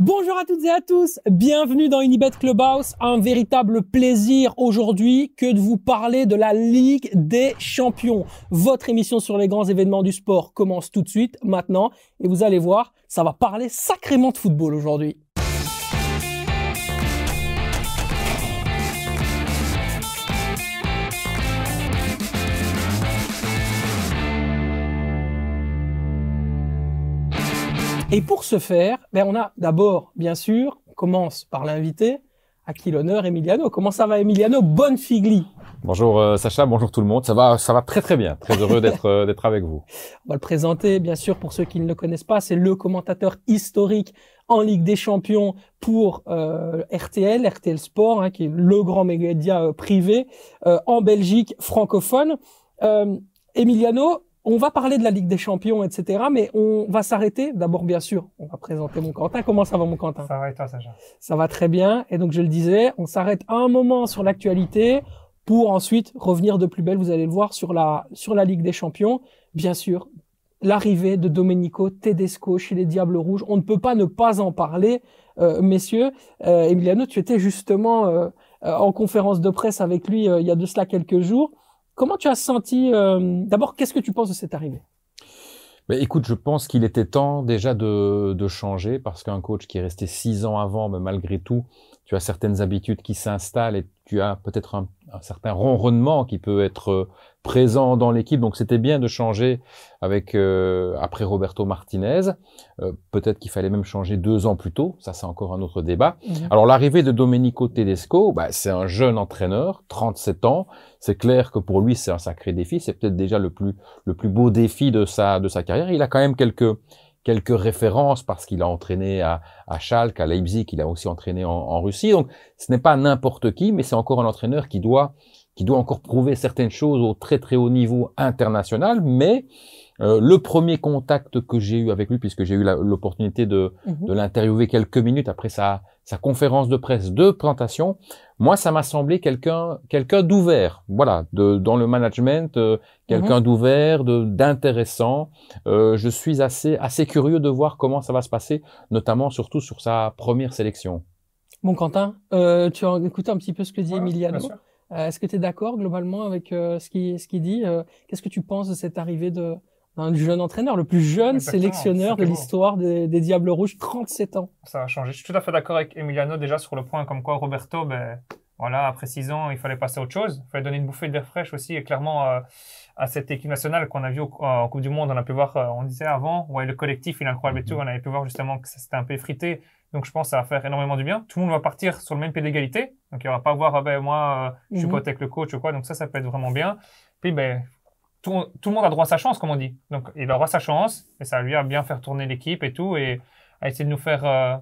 Bonjour à toutes et à tous, bienvenue dans Unibet Clubhouse. Un véritable plaisir aujourd'hui que de vous parler de la Ligue des Champions. Votre émission sur les grands événements du sport commence tout de suite, maintenant, et vous allez voir, ça va parler sacrément de football aujourd'hui. Et pour ce faire, ben on a d'abord, bien sûr, on commence par l'invité, à qui l'honneur, Emiliano. Comment ça va, Emiliano? Bonne figli. Bonjour euh, Sacha, bonjour tout le monde. Ça va, ça va très très bien. Très heureux d'être euh, d'être avec vous. On va le présenter, bien sûr, pour ceux qui ne le connaissent pas. C'est le commentateur historique en Ligue des Champions pour euh, RTL, RTL Sport, hein, qui est le grand média privé en Belgique francophone. Emiliano, on va parler de la Ligue des Champions, etc. Mais on va s'arrêter. D'abord, bien sûr, on va présenter mon Quentin. Comment ça va, mon Quentin? Ça va et toi, Sacha? Ça va très bien. Et donc, je le disais, on s'arrête un moment sur l'actualité pour ensuite revenir de plus belle. Vous allez le voir sur la sur la Ligue des Champions. Bien sûr, l'arrivée de Domenico Tedesco chez les Diables Rouges. On ne peut pas ne pas en parler, euh, messieurs. Euh, Emiliano, tu étais justement euh, en conférence de presse avec lui il y a de cela quelques jours. Comment tu as senti euh, D'abord, qu'est-ce que tu penses de cette arrivée? Ben, écoute, je pense qu'il était temps déjà de, de changer parce qu'un coach qui est resté six ans avant, mais malgré tout, tu as certaines habitudes qui s'installent et tu as peut-être un, un, certain ronronnement qui peut être euh, présent dans l'équipe. Donc c'était bien de changer avec euh, après Roberto Martinez. Euh, peut-être qu'il fallait même changer deux ans plus tôt. Ça c'est encore un autre débat. Mhm. Alors l'arrivée de Domenico Tedesco, bah, c'est un jeune entraîneur, 37 ans. C'est clair que pour lui c'est un sacré défi. C'est peut-être déjà le plus le plus beau défi de sa de sa carrière. Il a quand même quelques quelques références parce qu'il a entraîné à, à Schalke, à Leipzig, il a aussi entraîné en, Russie. Donc, ce n'est pas n'importe qui, mais c'est encore un entraîneur qui doit qui doit encore prouver certaines choses au très très haut niveau international. Mais euh, le premier contact que j'ai eu avec lui, puisque j'ai eu l'opportunité de, mhm. de l'interviewer quelques minutes après sa, sa conférence de presse de présentation, moi, ça m'a semblé quelqu'un quelqu'un d'ouvert, voilà, de, dans le management, euh, quelqu'un mhm. d'ouvert, d'intéressant. Euh, je suis assez assez curieux de voir comment ça va se passer, notamment surtout sur sa première sélection. Bon, Quentin, euh, tu as écouté un petit peu ce que dit Emiliano. Est-ce que tu es d'accord globalement avec ce qu'il ce qui dit Qu'est-ce que tu penses de cette arrivée de un jeune entraîneur, le plus jeune sélectionneur de l'histoire des, Diables Rouges, 37 ans. Ça va changer. Je suis tout à fait d'accord avec Emiliano déjà sur le point comme quoi Roberto, ben, voilà, après six ans, il fallait passer à autre chose. Il fallait donner une bouffée d'air fraîche aussi et clairement euh, à cette équipe nationale qu'on a vu en Coupe du Monde, on a pu voir, euh, on disait avant, ouais, le collectif, il est incroyable et tout, on avait pu voir justement que c'était un peu effrité. Donc je pense que ça va faire énormément du bien. Tout le monde va partir sur le même pied d'égalité. Donc il n'y aura pas à voir, ah ben moi, euh, je suis mhm. pas avec le coach ou quoi. Donc ça, ça peut être vraiment bien. Puis ben, tout, tout, le monde a droit à sa chance, comme on dit. Donc, il aura sa chance, et ça lui a bien faire tourner l'équipe et tout, et a essayé de nous faire euh,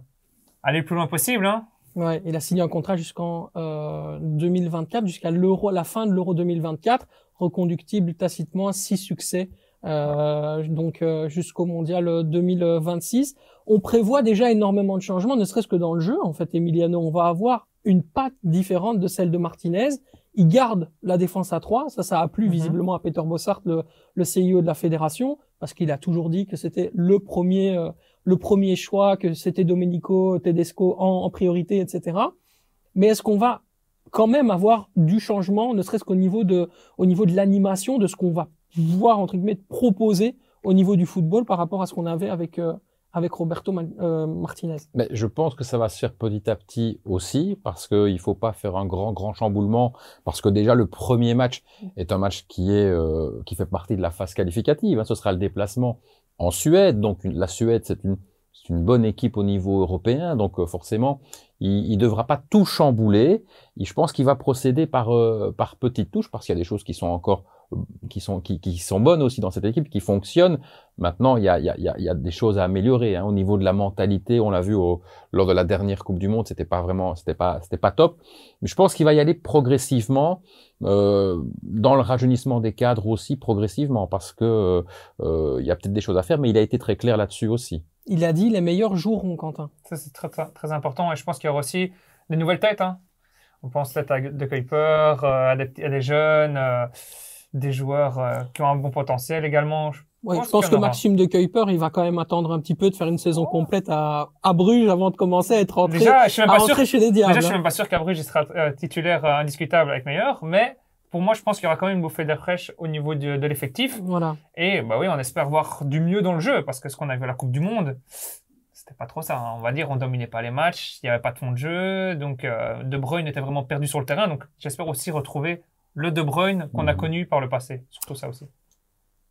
aller le plus loin possible. Hein. Ouais, il a signé un contrat jusqu'en euh, 2024, jusqu'à l'euro, la fin de l'euro 2024, reconductible tacitement à six succès, euh, donc euh, jusqu'au mondial 2026. On prévoit déjà énormément de changements, ne serait-ce que dans le jeu. En fait, Emiliano, on va avoir une patte différente de celle de Martinez il garde la défense à 3. Ça, ça a plu mhm. visiblement à Peter Bossart, le, le CEO de la fédération, parce qu'il a toujours dit que c'était le premier, euh, le premier choix, que c'était Domenico Tedesco en, en priorité, etc. Mais est-ce qu'on va quand même avoir du changement, ne serait-ce qu'au niveau de, au niveau de l'animation, de ce qu'on va voir entre guillemets proposer au niveau du football par rapport à ce qu'on avait avec euh, avec Roberto euh, Martinez. Mais je pense que ça va se faire petit à petit aussi, parce qu'il ne faut pas faire un grand, grand chamboulement, parce que déjà le premier match est un match qui est euh, qui fait partie de la phase qualificative. Hein. Ce sera le déplacement en Suède, donc la Suède c'est une une bonne équipe au niveau européen, donc euh, forcément, il ne devra pas tout chambouler. Je pense qu'il va procéder par, par petites touches, parce qu'il y a des choses qui sont encore qui sont qui, qui, sont bonnes aussi dans cette équipe, qui fonctionnent. Maintenant, il y a, il y a, il y a des choses à améliorer hein. au niveau de la mentalité. On l'a vu au, lors de la dernière Coupe du Monde, c'était pas vraiment, c'était pas, c'était pas top. Mais je pense qu'il va y aller progressivement euh, dans le rajeunissement des cadres aussi progressivement, parce que euh, il y a peut-être des choses à faire, mais il a été très clair là-dessus aussi. Il a dit les meilleurs joueront, Quentin. Ça c'est très, très, très important, et je pense qu'il y aura aussi des nouvelles têtes. Hein. On pense peut-être à De Kuiper, euh, à, des, à des jeunes. Euh, des joueurs euh, qui ont un bon potentiel également. Ouais, pense je pense que. Maxime de Kuiper, il va quand même attendre un petit peu de faire une saison complète à, à Bruges avant de commencer à être rentré, Déjà, je suis même pas sûr. rentrer chez les Diables. Déjà, je suis hein. même pas sûr qu'à Bruges, il sera euh, titulaire euh, indiscutable avec meilleur, mais pour moi, je pense qu'il y aura quand même une bouffée d'air fraîche au niveau de, de l'effectif. Voilà. Et bah oui, on espère voir du mieux dans le jeu, parce que ce qu'on a vu à la Coupe du Monde, c'était pas trop ça. hein. On va dire, on dominait pas les matchs, il y avait pas de fond de jeu, donc euh, De Bruyne était vraiment perdu sur le terrain. Donc j'espère aussi retrouver le De Bruyne qu'on a Mhm. connu par le passé. Surtout ça aussi.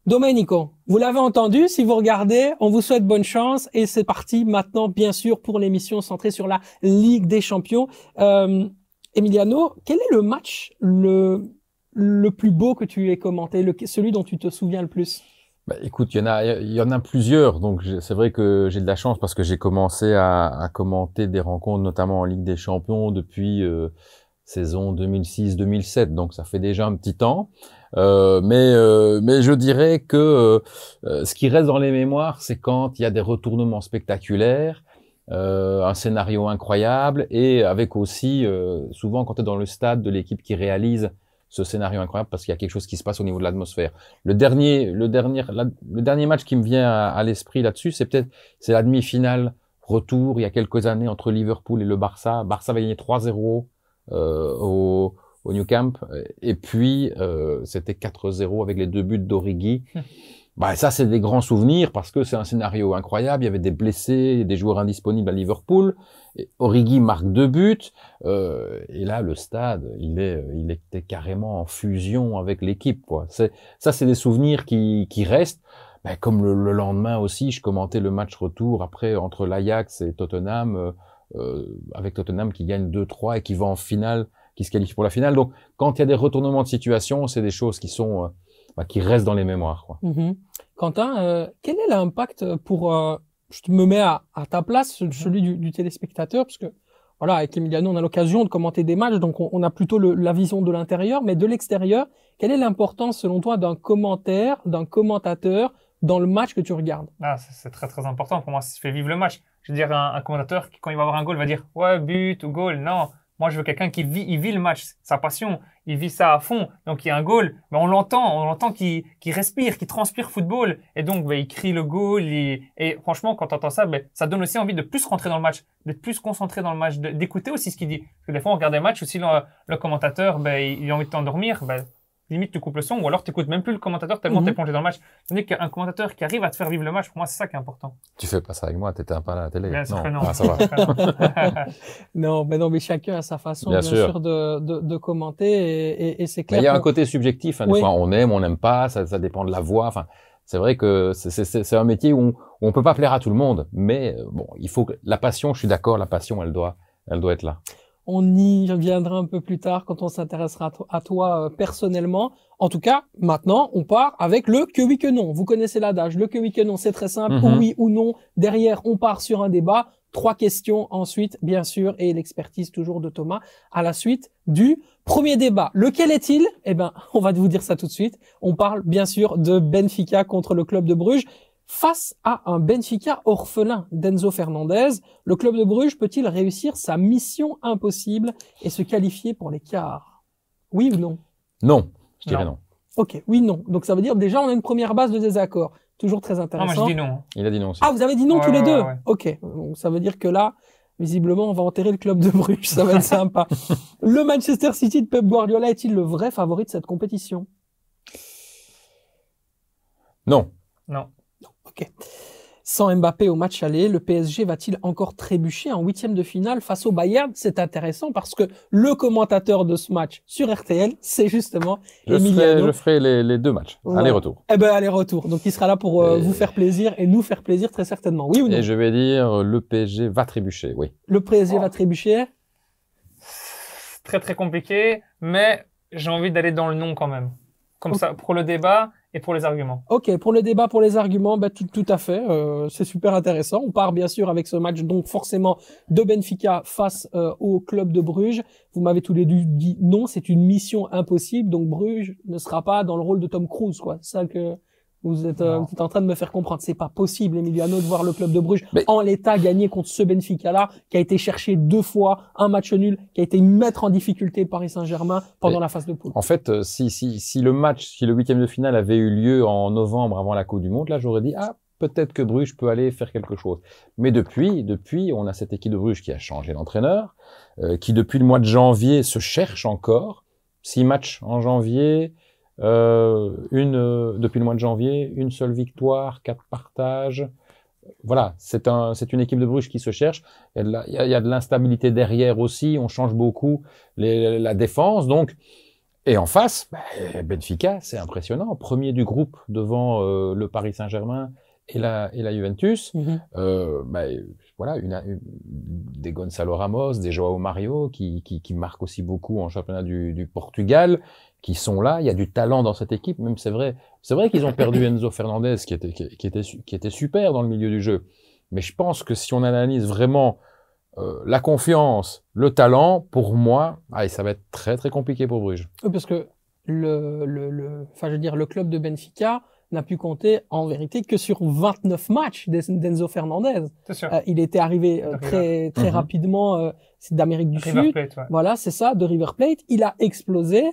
Domenico, vous l'avez entendu, si vous regardez, on vous souhaite bonne chance et c'est parti maintenant, bien sûr, pour l'émission centrée sur la Ligue des Champions. Euh, Emiliano, quel est le match le, le plus beau que tu aies commenté, le, celui dont tu te souviens le plus? Bah, écoute, il y en a, il y en a plusieurs. Donc c'est vrai que j'ai de la chance parce que j'ai commencé à, à commenter des rencontres, notamment en Ligue des Champions, depuis euh, saison 2006-2007. Donc ça fait déjà un petit temps. Euh, mais euh, mais je dirais que euh, euh, ce qui reste dans les mémoires, c'est quand il y a des retournements spectaculaires, euh, un scénario incroyable et avec aussi euh, souvent quand tu es dans le stade de l'équipe qui réalise ce scénario incroyable parce qu'il y a quelque chose qui se passe au niveau de l'atmosphère. Le dernier, le dernier, le dernier match qui me vient à, l'esprit là-dessus, c'est peut-être c'est la demi-finale retour il y a quelques années entre Liverpool et le Barça. Barça va gagner 3-0 euh, au, au New Camp et puis euh, c'était 4-0 avec les deux buts d'Origi. Bah, ça, c'est des grands souvenirs parce que c'est un scénario incroyable. Il y avait des blessés, des joueurs indisponibles à Liverpool. Et Origi marque deux buts. Euh, et là, le stade, il est, il était carrément en fusion avec l'équipe. Quoi. C'est, ça, c'est des souvenirs qui, qui restent. Ben, comme le, le lendemain aussi, je commentais le match retour après entre l'Ajax et Tottenham, euh, euh, avec Tottenham qui gagne 2-3 et qui va en finale, qui se qualifie pour la finale. Donc, quand il y a des retournements de situation, c'est des choses qui sont, euh, bah, qui restent dans les mémoires. Quoi. Mhm. Quentin, euh, quel est l'impact pour, euh, je me mets à, à ta place, celui du, du téléspectateur, parce que voilà, avec Emiliano, on a l'occasion de commenter des matchs, donc on, on a plutôt le- la vision de l'intérieur, mais de l'extérieur, quelle est l'importance selon toi d'un commentaire, d'un commentateur dans le match que tu regardes? Ah, c'est c'est très très important pour moi. Ça fait vivre le match. Je veux dire, un, commentateur qui, quand il va avoir un goal, va dire ouais but ou goal. Non, moi je veux quelqu'un qui vit, il vit le match, sa passion, il vit ça à fond. Donc il y a un goal, mais on l'entend, on l'entend qui qui respire, qui transpire football, et donc ben, il crie le goal. Et franchement, quand tu entends ça, ben, ça donne aussi envie de plus rentrer dans le match, d'être plus concentré dans le match, d'écouter aussi ce qu'il dit. Parce que des fois on regarde des matchs aussi le, le commentateur, ben, il il a envie de t'endormir, ben, limite tu coupes le son, ou alors tu écoutes même plus le commentateur tellement Mhm. t'es plongé dans le match. Tandis qu'un commentateur qui arrive à te faire vivre le match, pour moi c'est ça qui est important. Tu fais pas ça avec moi, t'étais pas à la télé. Bien sûr que non. Ah, ça va. Non, mais non, mais chacun a sa façon, bien, Bien sûr, sûr. de, de, de commenter, et, et, et c'est Mais clair. il y a un côté subjectif. Hein, des Oui. fois, on aime, on n'aime pas, ça, ça dépend de la voix. Enfin, c'est vrai que c'est- c'est c'est- c'est un métier où on, où on peut pas plaire à tout le monde. Mais euh, bon, il faut que la passion. Je suis d'accord, la passion, elle doit, elle doit être là. On y reviendra un peu plus tard quand on s'intéressera à to- à toi euh, personnellement. En tout cas, maintenant, on part avec le que oui que non. Vous connaissez l'adage. Le que oui que non, c'est très simple. Mhm. Oui ou non. Derrière, on part sur un débat. Trois questions ensuite, bien sûr, et l'expertise toujours de Thomas à la suite du premier débat. Lequel est-il? Eh ben, on va vous dire ça tout de suite. On parle bien sûr de Benfica contre le club de Bruges. Face à un Benfica orphelin d'Enzo Fernandez, le club de Bruges peut-il réussir sa mission impossible et se qualifier pour les quarts? Oui ou non? Non, je dirais Non. non. Ok, oui, non. Donc ça veut dire déjà on a une première base de désaccord. Toujours très non, moi intéressant. je dis non. Il a dit non aussi. Ah, vous avez dit non Ouais, tous les ouais, deux ouais, ouais. Ok, donc ça veut dire que là, visiblement, on va enterrer le club de Bruges. Ça va être sympa. Le Manchester City de Pep Guardiola est-il le vrai favori de cette compétition? Non. Non. Ok. Sans Mbappé au match aller, le PSG va-t-il encore trébucher en huitième de finale face au Bayern? C'est intéressant parce que le commentateur de ce match sur RTL, c'est justement Je ferai, Emiliano. je ferai les, les deux matchs. Ouais. Aller-retour. Eh ben, aller-retour. Donc, il sera là pour euh, Et- vous faire plaisir et nous faire plaisir très certainement. Oui ou non? Et je vais dire le PSG va trébucher. Oui. Le PSG va trébucher? Très très compliqué, mais j'ai envie d'aller dans le non quand même. Comme ça, pour le débat et pour les arguments. Ok, pour le débat, pour les arguments, bah, tout, tout à fait. euh, c'est super intéressant. On part bien sûr avec ce match, donc forcément de Benfica face euh, au club de Bruges. Vous m'avez tous les deux dit non, c'est une mission impossible. Donc Bruges ne sera pas dans le rôle de Tom Cruise, quoi. C'est ça que Vous êtes, euh, vous êtes en train de me faire comprendre. C'est pas possible, Emiliano, de voir le club de Bruges Mais- en l'état gagner contre ce Benfica-là, qui a été cherché deux fois, un match nul, qui a été mettre en difficulté Paris Saint-Germain pendant Mais- la phase de poule. En fait, euh, si, si, si le match, si le huitième de finale avait eu lieu en novembre avant la Coupe du Monde, là, j'aurais dit, ah, peut-être que Bruges peut aller faire quelque chose. Mais depuis, depuis, on a cette équipe de Bruges qui a changé d'entraîneur, euh, qui depuis le mois de janvier se cherche encore. Six matchs en janvier, euh, une, euh, depuis le mois de janvier, une seule victoire, quatre partages. Voilà, c'est un, c'est une équipe de Bruges qui se cherche. Il y a de l'instabilité derrière aussi. On change beaucoup la défense, donc. Et en face, bah, Benfica, c'est impressionnant. Premier du groupe devant euh, le Paris Saint-Germain et la, et la Juventus. Euh, bah, voilà, une, une- des Gonzalo Ramos, des Joao Mario qui, qui, qui marquent aussi beaucoup en championnat du, du Portugal, qui sont là. Il y a du talent dans cette équipe. Même c'est vrai, c'est vrai qu'ils ont perdu Enzo Fernandez, qui était, qui, qui était, qui était super dans le milieu du jeu. Mais je pense que si on analyse vraiment euh, la confiance, le talent, pour moi, ah, ça va être très très compliqué pour Bruges. Oui, parce que le, le, le, enfin, je veux dire, le club de Benfica n'a pu compter en vérité que sur 29 matchs d'En- d'Enzo Fernandez. Sûr. Euh, il était arrivé euh, très très Mhm. rapidement, euh, c'est d'Amérique du River Sud. Plate, ouais. Voilà, c'est ça, de River Plate. Il a explosé.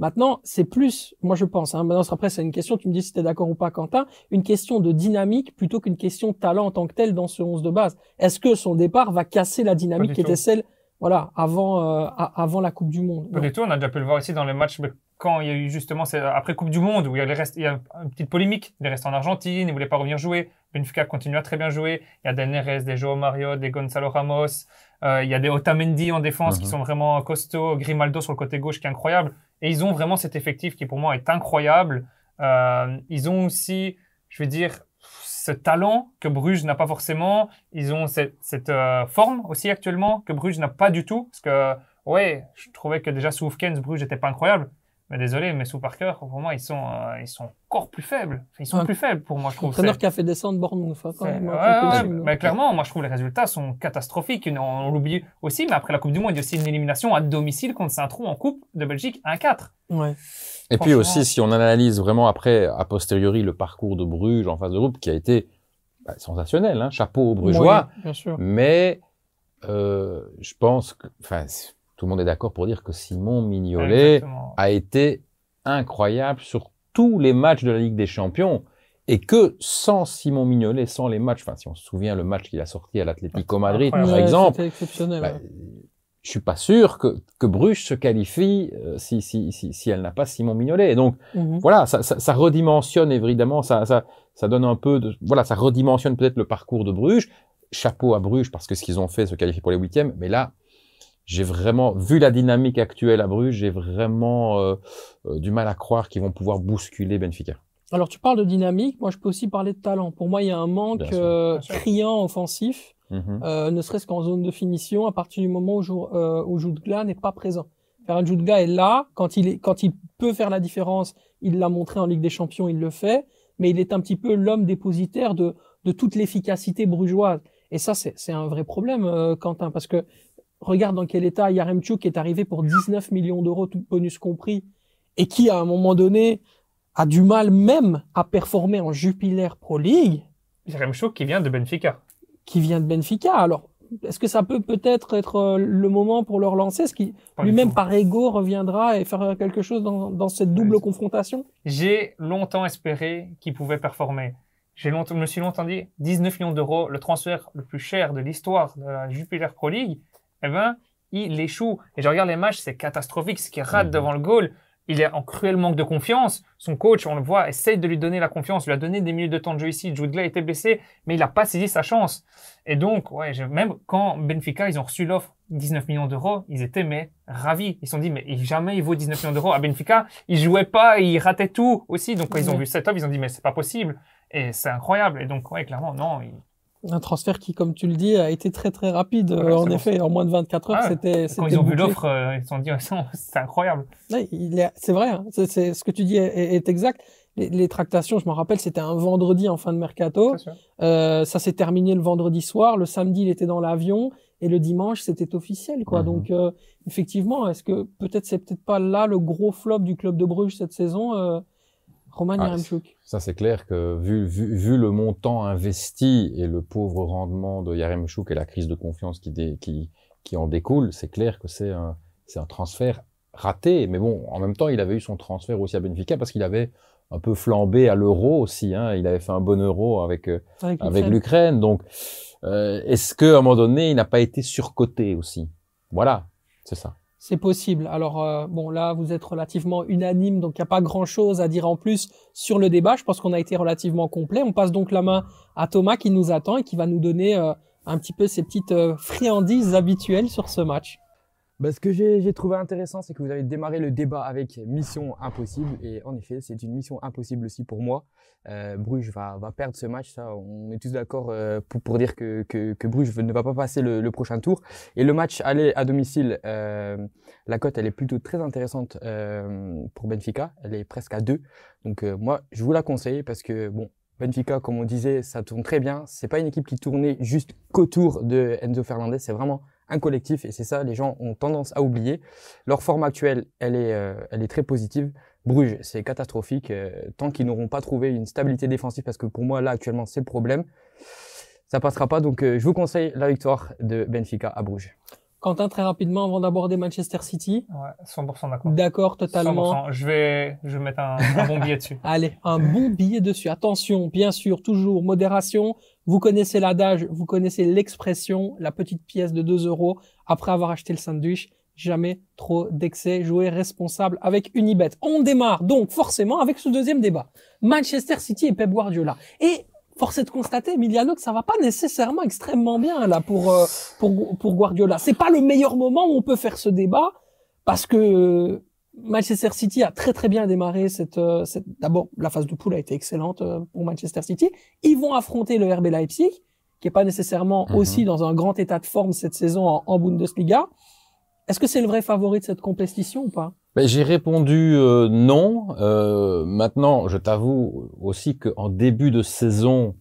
Maintenant, c'est plus, moi je pense, hein, maintenant après c'est une question, tu me dis si tu es d'accord ou pas Quentin, une question de dynamique plutôt qu'une question de talent en tant que tel dans ce 11 de base. Est-ce que son départ va casser la dynamique qui tout. était celle voilà, avant euh, avant la Coupe du monde? Pas du tout, on a déjà pu le voir ici dans les matchs quand il y a eu justement, c'est après Coupe du Monde, où il y a, les restes, il y a une petite polémique, il est resté en Argentine, il ne voulait pas revenir jouer, Benfica continue à très bien jouer, il y a des Neres, des Joao Mario, des Gonzalo Ramos, euh, il y a des Otamendi en défense qui Mhm. sont vraiment costauds, Grimaldo sur le côté gauche qui est incroyable, et ils ont vraiment cet effectif qui pour moi est incroyable. Euh, ils ont aussi, je veux dire, ce talent que Bruges n'a pas forcément. Ils ont cette, cette euh, forme aussi actuellement que Bruges n'a pas du tout. Parce que, ouais, je trouvais que déjà sous Hufkens, Bruges n'était pas incroyable. Mais désolé, mais sous Parker, pour moi, ils sont, euh, ils sont encore plus faibles. Ils sont Ouais. plus faibles pour moi, je trouve. Entraîneur qui a fait descendre Bournemouth. quand même, ouais, ouais, mais clairement, moi je trouve les résultats sont catastrophiques. On, on l'oublie aussi, mais après la Coupe du Monde, il y a aussi une élimination à domicile contre Saint-Trou en Coupe de Belgique 1-4. Ouais. Et puis aussi, si on analyse vraiment après, a posteriori, le parcours de Bruges en phase de groupe, qui a été bah, sensationnel, hein, chapeau aux Brugeois, Oui, bien sûr. mais euh, je pense que, tout le monde est d'accord pour dire que Simon Mignolet Exactement. a été incroyable sur tous les matchs de la Ligue des Champions. Et que sans Simon Mignolet, sans les matchs, enfin, si on se souvient le match qu'il a sorti à l'Atlético Madrid, par. Ouais, exemple, exceptionnel. bah, je suis pas sûr que, que Bruges se qualifie euh, si, si, si, si elle n'a pas Simon Mignolet. Et donc, Mhm. voilà, ça, ça, ça redimensionne évidemment, ça, ça, ça donne un peu de, voilà, ça redimensionne peut-être le parcours de Bruges. Chapeau à Bruges parce que ce qu'ils ont fait, se qualifier pour les huitièmes. Mais là, j'ai vraiment vu la dynamique actuelle à Bruges, j'ai vraiment euh, euh, du mal à croire qu'ils vont pouvoir bousculer Benfica. Alors tu parles de dynamique, moi je peux aussi parler de talent. Pour moi, il y a un manque Bien sûr. euh, Bien sûr. criant offensif, euh, ne serait-ce qu'en zone de finition, à partir du moment où, Jou- euh, où Jutgla n'est pas présent. Ferran Jutgla est là, quand il, est, quand il peut faire la différence, il l'a montré en Ligue des Champions, il le fait, mais il est un petit peu l'homme dépositaire de, de toute l'efficacité brugeoise. Et ça, c'est c'est un vrai problème, euh, Quentin, parce que regarde dans quel état Yaremchuk est arrivé pour 19 millions d'euros, tout bonus compris, et qui, à un moment donné, a du mal même à performer en Jupiler Pro League, Jérém Chouk qui vient de Benfica. qui vient de Benfica. Alors, est-ce que ça peut peut-être être euh, le moment pour le relancer Est-ce du lui-même par ego reviendra et faire quelque chose dans, dans cette double Ouais. confrontation? J'ai longtemps espéré qu'il pouvait performer. J'ai longtemps, me suis longtemps dit 19 millions d'euros, le transfert le plus cher de l'histoire de la Jupiler Pro League. Eh ben, il échoue. Et je regarde les matchs, c'est catastrophique. Ce qu'il rate Mhm. devant le goal, il est en cruel manque de confiance. Son coach, on le voit, essaye de lui donner la confiance, lui a donné des minutes de temps de jeu ici. Jude Gla était blessé, mais il n'a pas saisi sa chance. Et donc, ouais, même quand Benfica, ils ont reçu l'offre 19 millions d'euros, ils étaient mais ravis. Ils se sont dit, mais jamais il vaut 19 millions d'euros. À Benfica, il jouait pas, il ratait tout aussi. Donc, quand ils ont Ouais. vu cette offre, ils ont dit, mais c'est pas possible. Et c'est incroyable. Et donc, ouais, clairement, non. il- Un transfert qui, comme tu le dis, a été très très rapide. Ouais, euh, en effet, en moins de 24 heures, Ah c'était. Quand ils ont vu l'offre, euh, ils se sont dit, c'est incroyable. Ouais, c'est vrai, hein. ce que tu dis est, exact. Les, les tractations, je me rappelle, c'était un vendredi en fin de mercato. Euh, ça s'est terminé le vendredi soir. Le samedi, il était dans l'avion. Et le dimanche, c'était officiel, quoi. Mhm. Donc, euh, effectivement, est-ce que peut-être c'est peut-être pas là le gros flop du club de Bruges cette saison Roman Ah, Yaremchuk. Ça, c'est clair que vu, vu, vu le montant investi et le pauvre rendement de Yaremchuk et la crise de confiance qui, dé- qui, qui en découle, c'est clair que c'est un, transfert raté. Mais bon, en même temps, il avait eu son transfert aussi à Benfica parce qu'il avait un peu flambé à l'euro aussi. Hein. Il avait fait un bon euro avec, euh, Avec avec l'Ukraine. l'Ukraine. Donc, euh, est-ce qu'à un moment donné, il n'a pas été surcoté aussi? Voilà, c'est ça. C'est possible. Alors euh, bon, là, vous êtes relativement unanime, donc il n'y a pas grand-chose à dire en plus sur le débat. Je pense qu'on a été relativement complet. On passe donc la main à Thomas qui nous attend et qui va nous donner euh, un petit peu ses petites euh, friandises habituelles sur ce match. Bah, ce que j'ai trouvé intéressant, c'est que vous avez démarré le débat avec Mission Impossible. Et en effet, c'est une mission impossible aussi pour moi. Euh, Bruges va, va perdre ce match. Ça, on est tous d'accord euh, pour, pour dire que, que, que Bruges ne va pas passer le, le prochain tour. Et le match aller à domicile, euh, la cote, elle est plutôt très intéressante euh, pour Benfica. Elle est presque à 2. Donc euh, moi, je vous la conseille parce que, bon, Benfica, comme on disait, ça tourne très bien. C'est pas une équipe qui tournait juste qu'autour de Enzo Fernandez. C'est vraiment un collectif et c'est ça, les gens ont tendance à oublier. Leur forme actuelle, elle est, euh, elle est très positive. Bruges, c'est catastrophique. euh, tant qu'ils n'auront pas trouvé une stabilité défensive, parce que pour moi, là, actuellement, c'est le problème, ça passera pas. Donc, euh, je vous conseille la victoire de Benfica à Bruges. Quentin, très rapidement, avant d'aborder Manchester City. Ouais, 100% d'accord. D'accord, totalement. 100%. Je vais, je vais mettre un, un bon billet dessus. Allez, un bon billet dessus. Attention, bien sûr, toujours modération. Vous connaissez l'adage, vous connaissez l'expression, la petite pièce de 2 euros après avoir acheté le sandwich. Jamais trop d'excès. Jouer responsable avec Unibet. On démarre donc forcément avec ce deuxième débat. Manchester City et Pep Guardiola. Et force est de constater, Emiliano, que ça va pas nécessairement extrêmement bien là pour euh, pour pour Guardiola. C'est pas le meilleur moment où on peut faire ce débat parce que Manchester City a très très bien démarré cette, euh, cette... d'abord la phase de poule a été excellente euh, pour Manchester City. Ils vont affronter le RB Leipzig qui est pas nécessairement Mhm. aussi dans un grand état de forme cette saison en, en Bundesliga. Est-ce que c'est le vrai favori de cette compétition ou pas? Ben, J'ai répondu euh, non. Euh, maintenant, je t'avoue aussi qu'en début de saison,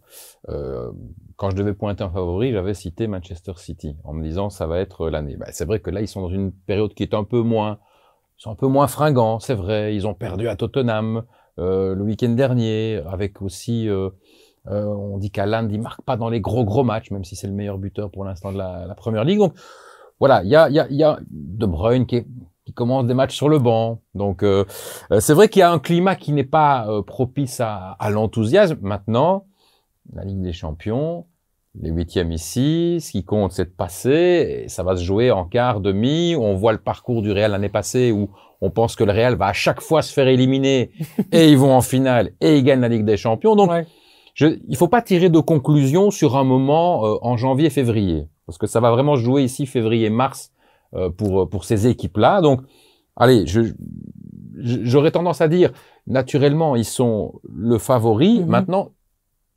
euh, quand je devais pointer un favori, j'avais cité Manchester City en me disant ça va être l'année. Ben, c'est vrai que là, ils sont dans une période qui est un peu moins, sont un peu moins fringants, c'est vrai. Ils ont perdu à Tottenham le week-end dernier, avec aussi, on dit qu'Aland il marque pas dans les gros gros matchs, même si c'est le meilleur buteur pour l'instant de la, la première ligue. Donc voilà, il y a, y, a, y a De Bruyne qui, est, qui commence des matchs sur le banc. Donc euh, euh, c'est vrai qu'il y a un climat qui n'est pas euh, propice à, à l'enthousiasme. Maintenant, la Ligue des Champions, les huitièmes ici, ce qui compte c'est de passer. Et ça va se jouer en quart, demi. On voit le parcours du Real l'année passée où on pense que le Real va à chaque fois se faire éliminer et ils vont en finale et ils gagnent la Ligue des Champions. Donc Ouais. je, il faut pas tirer de conclusion sur un moment euh, en janvier-février, parce que ça va vraiment se jouer ici février-mars pour pour ces équipes-là. Donc, allez, j'aurais tendance à dire naturellement ils sont le favori. Mhm. Maintenant,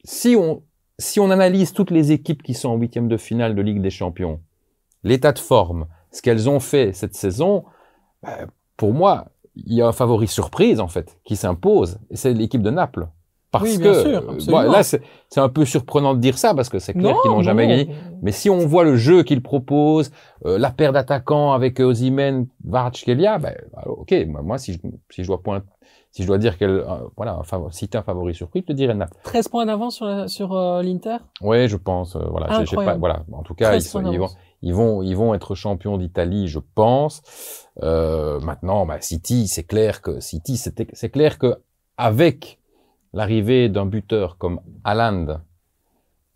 si on si on analyse toutes les équipes qui sont en huitième de finale de Ligue des Champions, l'état de forme, ce qu'elles ont fait cette saison, ben, pour moi, il y a un favori surprise en fait qui s'impose, et c'est l'équipe de Naples. Parce Oui, bien que sûr, euh, bon, là, c'est un peu surprenant de dire ça parce que c'est clair qu'ils n'ont jamais non. gagné. Mais si on voit le jeu qu'ils proposent, euh, la paire d'attaquants avec euh, Osimhen, Kvaratskhelia, ben alors, ok, moi, moi, si je si je dois point, si je dois dire quel euh, voilà un favori, citer un favori surpris, je te dirais Naples. 13 points d'avance sur, la- sur euh, l'Inter? Ouais, je pense. euh, voilà, j'ai- pas, voilà. En tout cas, ils, 13 sont- ils vont, ils vont, ils vont être champions d'Italie, je pense. Euh, maintenant, bah, City, c'est clair que City, c'est clair que avec l'arrivée d'un buteur comme Haaland,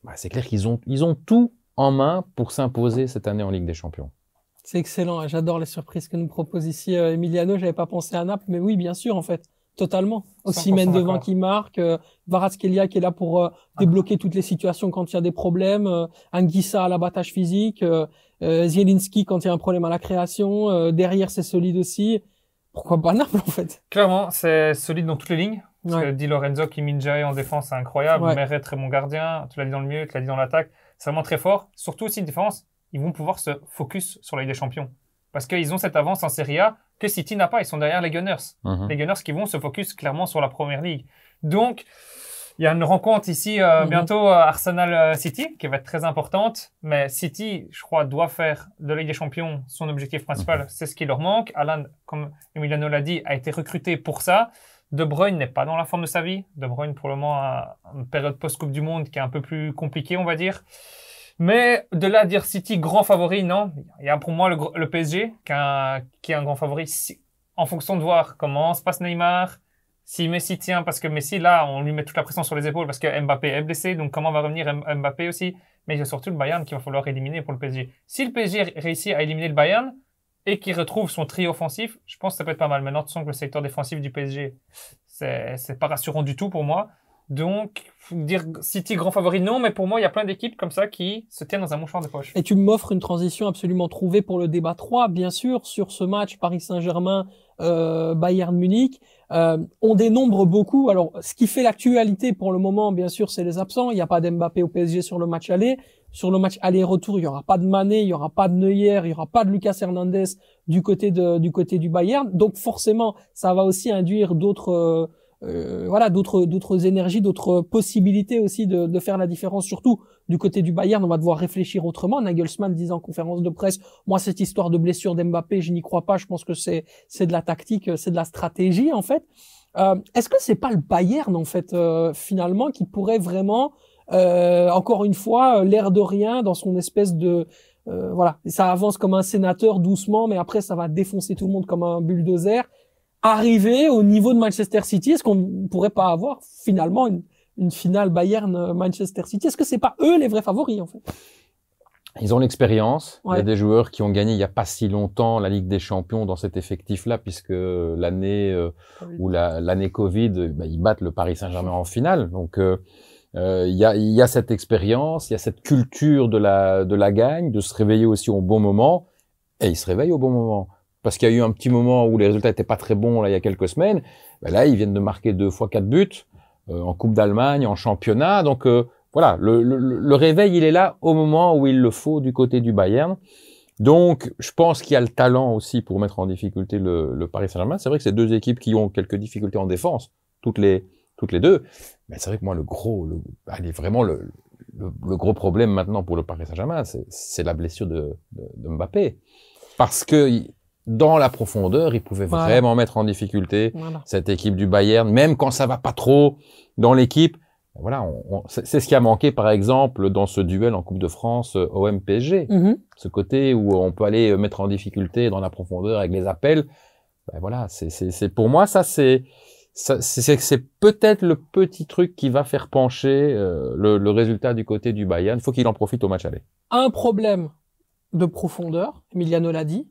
bah, c'est clair qu'ils ont, ils ont tout en main pour s'imposer cette année en Ligue des Champions. C'est excellent. hein. J'adore les surprises que nous propose ici euh, Emiliano. J'avais pas pensé à Naples, mais oui, bien sûr, en fait. Totalement. 100% Osimhen devant qui marque, euh, qui est là pour euh, débloquer toutes les situations quand il y a des problèmes, euh, Anguissa à l'abattage physique, euh, euh, Zielinski quand il y a un problème à la création, euh, derrière c'est solide aussi. Pourquoi pas Naples en fait? Clairement, c'est solide dans toutes les lignes. Parce Ouais. que Di Lorenzo qui mine Jay en défense, c'est incroyable. Ouais. Meret, très bon gardien. Tu l'as dit dans le milieu, tu l'as dit dans l'attaque. C'est vraiment très fort. Surtout aussi une différence, ils vont pouvoir se focus sur la Ligue des Champions. Parce qu'ils ont cette avance en Serie A que City n'a pas. Ils sont derrière les Gunners. Mhm. Les Gunners qui vont se focus clairement sur la Première Ligue. Donc, il y a une rencontre ici euh, Mhm. bientôt euh, Arsenal-City qui va être très importante. Mais City, je crois, doit faire de la Ligue des Champions son objectif principal. C'est ce qui leur manque. Alan, comme Emiliano l'a dit, a été recruté pour ça. De Bruyne n'est pas dans la forme de sa vie. De Bruyne, pour le moment, a une période post-Coupe du Monde qui est un peu plus compliquée, on va dire. Mais de là à dire City grand favori, non. Il y a pour moi le, PSG qui est un grand favori en fonction de voir comment se passe Neymar, si Messi tient, parce que Messi, là, on lui met toute la pression sur les épaules parce que Mbappé est blessé, donc comment va revenir Mbappé aussi Mais il y a surtout le Bayern qu'il va falloir éliminer pour le PSG. Si le PSG réussit à éliminer le Bayern et qu'il retrouve son trio offensif, je pense que ça peut être pas mal. Maintenant, tu sens que le secteur défensif du PSG, c'est pas rassurant du tout pour moi. Donc, dire City grand favori, non, mais pour moi, il y a plein d'équipes comme ça qui se tiennent dans un mouchoir de poche. Et tu m'offres une transition absolument trouvée pour le débat 3, bien sûr, sur ce match Paris Saint-Germain, euh, Bayern Munich. Euh, on dénombre beaucoup. Alors, ce qui fait l'actualité pour le moment, bien sûr, c'est les absents. Il n'y a pas d'Mbappé au PSG sur le match aller. Sur le match aller-retour, il y aura pas de Mané, il y aura pas de Neuer, il y aura pas de Lucas Hernandez du côté de, du côté du Bayern. Donc, forcément, ça va aussi induire d'autres euh, euh, voilà d'autres d'autres énergies, d'autres possibilités aussi de, de, faire la différence. Surtout du côté du Bayern, on va devoir réfléchir autrement. Nagelsmann disait en conférence de presse, moi cette histoire de blessure d'Mbappé, je n'y crois pas. Je pense que c'est c'est de la tactique, c'est de la stratégie en fait. Euh, Est-ce que c'est pas le Bayern en fait euh, finalement qui pourrait vraiment euh, encore une fois l'air de rien dans son espèce de voilà, ça avance comme un sénateur doucement, mais après ça va défoncer tout le monde comme un bulldozer. Arriver au niveau de Manchester City Est-ce qu'on pourrait pas avoir finalement une, une finale Bayern-Manchester City? Est-ce que c'est pas eux les vrais favoris en fait? Ils ont l'expérience. Il y a des joueurs qui ont gagné il n'y a pas si longtemps la Ligue des Champions dans cet effectif-là, puisque l'année euh, ou l'année Covid, bah, ils battent le Paris Saint-Germain en finale. Donc euh, euh, il, y a, y a cette expérience, il y a cette culture de la de la gagne, de se réveiller aussi au bon moment, et ils se réveillent au bon moment parce qu'il y a eu un petit moment où les résultats étaient pas très bons là il y a quelques semaines. Ben là, ils viennent de marquer deux fois quatre buts euh, en Coupe d'Allemagne, en championnat. Donc euh, voilà, le, le, le, réveil, il est là au moment où il le faut du côté du Bayern. Donc, je pense qu'il y a le talent aussi pour mettre en difficulté le, le Paris Saint-Germain. C'est vrai que c'est deux équipes qui ont quelques difficultés en défense, toutes les toutes les deux. Mais c'est vrai que moi, le gros, le, allez, vraiment le, le, gros problème maintenant pour le Paris Saint-Germain, c'est la blessure de, de, de Mbappé, parce que dans la profondeur, il pouvait vraiment mettre en difficulté cette équipe du Bayern, même quand ça va pas trop dans l'équipe. Voilà, c'est ce qui a manqué par exemple dans ce duel en Coupe de France euh, OM-PSG. Mm-hmm. Ce côté où on peut aller euh, mettre en difficulté dans la profondeur avec les appels. Ben voilà, c'est pour moi ça c'est c'est peut-être le petit truc qui va faire pencher euh, le, le, résultat du côté du Bayern. Faut qu'il en profite au match aller. Un problème de profondeur, Emiliano l'a dit,